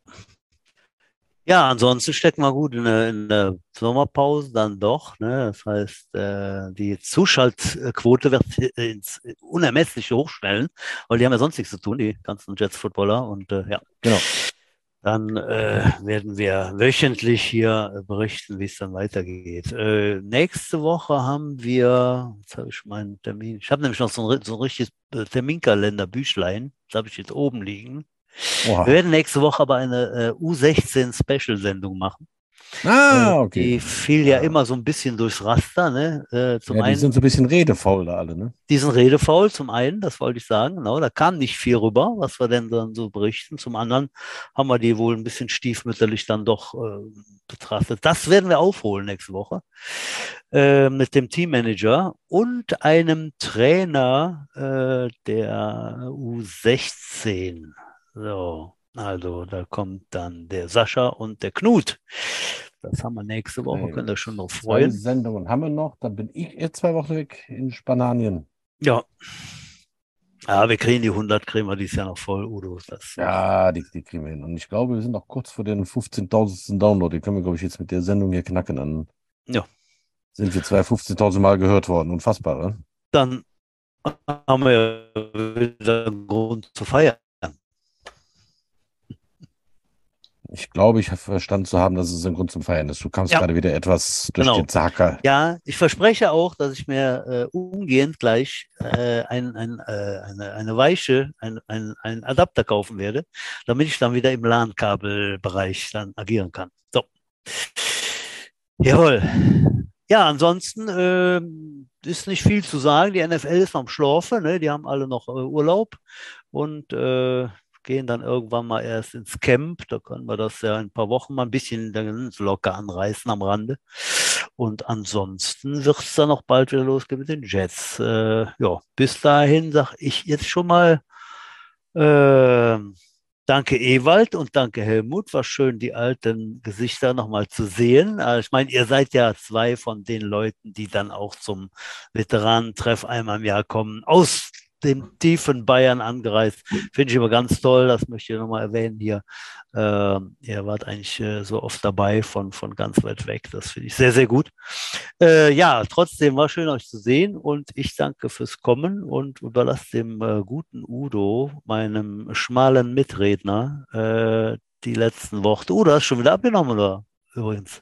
Ja, ansonsten stecken wir gut in der, in der Sommerpause dann doch. Ne? Das heißt, äh, die Zuschaltquote wird ins Unermessliche hochstellen, weil die haben ja sonst nichts zu tun, die ganzen Jets-Footballer. Und äh, ja, genau. Dann äh, werden wir wöchentlich hier berichten, wie es dann weitergeht. Äh, nächste Woche haben wir, jetzt habe ich meinen Termin, ich habe nämlich noch so ein, so ein richtiges äh, Terminkalender, Büchlein, das habe ich jetzt oben liegen. Oha. Wir werden nächste Woche aber eine äh, U16-Special-Sendung machen. Ah, okay. Die fiel ja, ja, immer so ein bisschen durchs Raster. Ne? Äh, zum ja, die einen, sind so ein bisschen redefaul da alle, ne? Die sind redefaul, zum einen, das wollte ich sagen. Genau, da kam nicht viel rüber, was wir denn dann so berichten. Zum anderen haben wir die wohl ein bisschen stiefmütterlich dann doch äh, betrachtet. Das werden wir aufholen nächste Woche äh, mit dem Teammanager und einem Trainer äh, der U16. So, also da kommt dann der Sascha und der Knut. Das haben wir nächste Woche, okay. könnt ihr schon noch freuen. Zwei Sendungen haben wir noch, dann bin ich jetzt zwei Wochen weg in Spanien. Ja. Ja, wir kriegen die 100, kriegen wir dieses Jahr noch voll, Udo. Das ja, die, die kriegen wir hin. Und ich glaube, wir sind noch kurz vor den 15.000. Download. Die können wir, glaube ich, jetzt mit der Sendung hier knacken. Dann ja. sind wir zwei 15.000 Mal gehört worden. Unfassbar, oder? Dann haben wir ja wieder einen Grund zu feiern. Ich glaube, ich habe verstanden zu haben, dass es ein Grund zum Feiern ist. Du kamst ja. gerade wieder etwas durch genau. den Zaker. Ja, ich verspreche auch, dass ich mir äh, umgehend gleich äh, ein, ein, äh, eine, eine Weiche, ein, ein, Adapter kaufen werde, damit ich dann wieder im LAN-Kabelbereich dann agieren kann. So. Jawohl. Ja, ansonsten äh, ist nicht viel zu sagen. Die NFL ist am Schlafen, ne? die haben alle noch äh, Urlaub und äh, gehen dann irgendwann mal erst ins Camp. Da können wir das ja in ein paar Wochen mal ein bisschen locker anreißen am Rande. Und ansonsten wird es dann noch bald wieder losgehen mit den Jets. Äh, ja, bis dahin sage ich jetzt schon mal äh, Danke Ewald und danke Helmut. War schön, die alten Gesichter nochmal zu sehen. Äh, ich meine, ihr seid ja zwei von den Leuten, die dann auch zum Veteranentreff einmal im Jahr kommen, aus dem tiefen Bayern angereist. Finde ich immer ganz toll, das möchte ich nochmal erwähnen hier. Äh, ihr wart eigentlich äh, so oft dabei von, von ganz weit weg. Das finde ich sehr, sehr gut. Äh, ja, trotzdem war schön, euch zu sehen und ich danke fürs Kommen und überlasse dem äh, guten Udo, meinem schmalen Mitredner, äh, die letzten Worte. Udo, hast du schon wieder abgenommen, oder? Übrigens.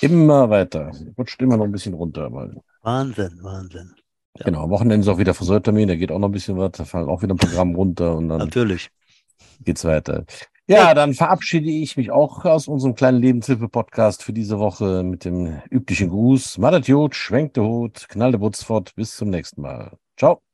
Immer weiter. Rutscht immer noch ein bisschen runter. Weil... Wahnsinn, Wahnsinn. Ja. Genau, am Wochenende ist auch wieder Friseurtermin, da geht auch noch ein bisschen was, da fallen auch wieder ein Programm runter und dann Natürlich. geht's weiter. Ja, dann verabschiede ich mich auch aus unserem kleinen Lebenshilfe-Podcast für diese Woche mit dem üblichen Gruß. Madat Jod, schwenkt der Hut, knallt der Butz fort. Bis zum nächsten Mal. Ciao.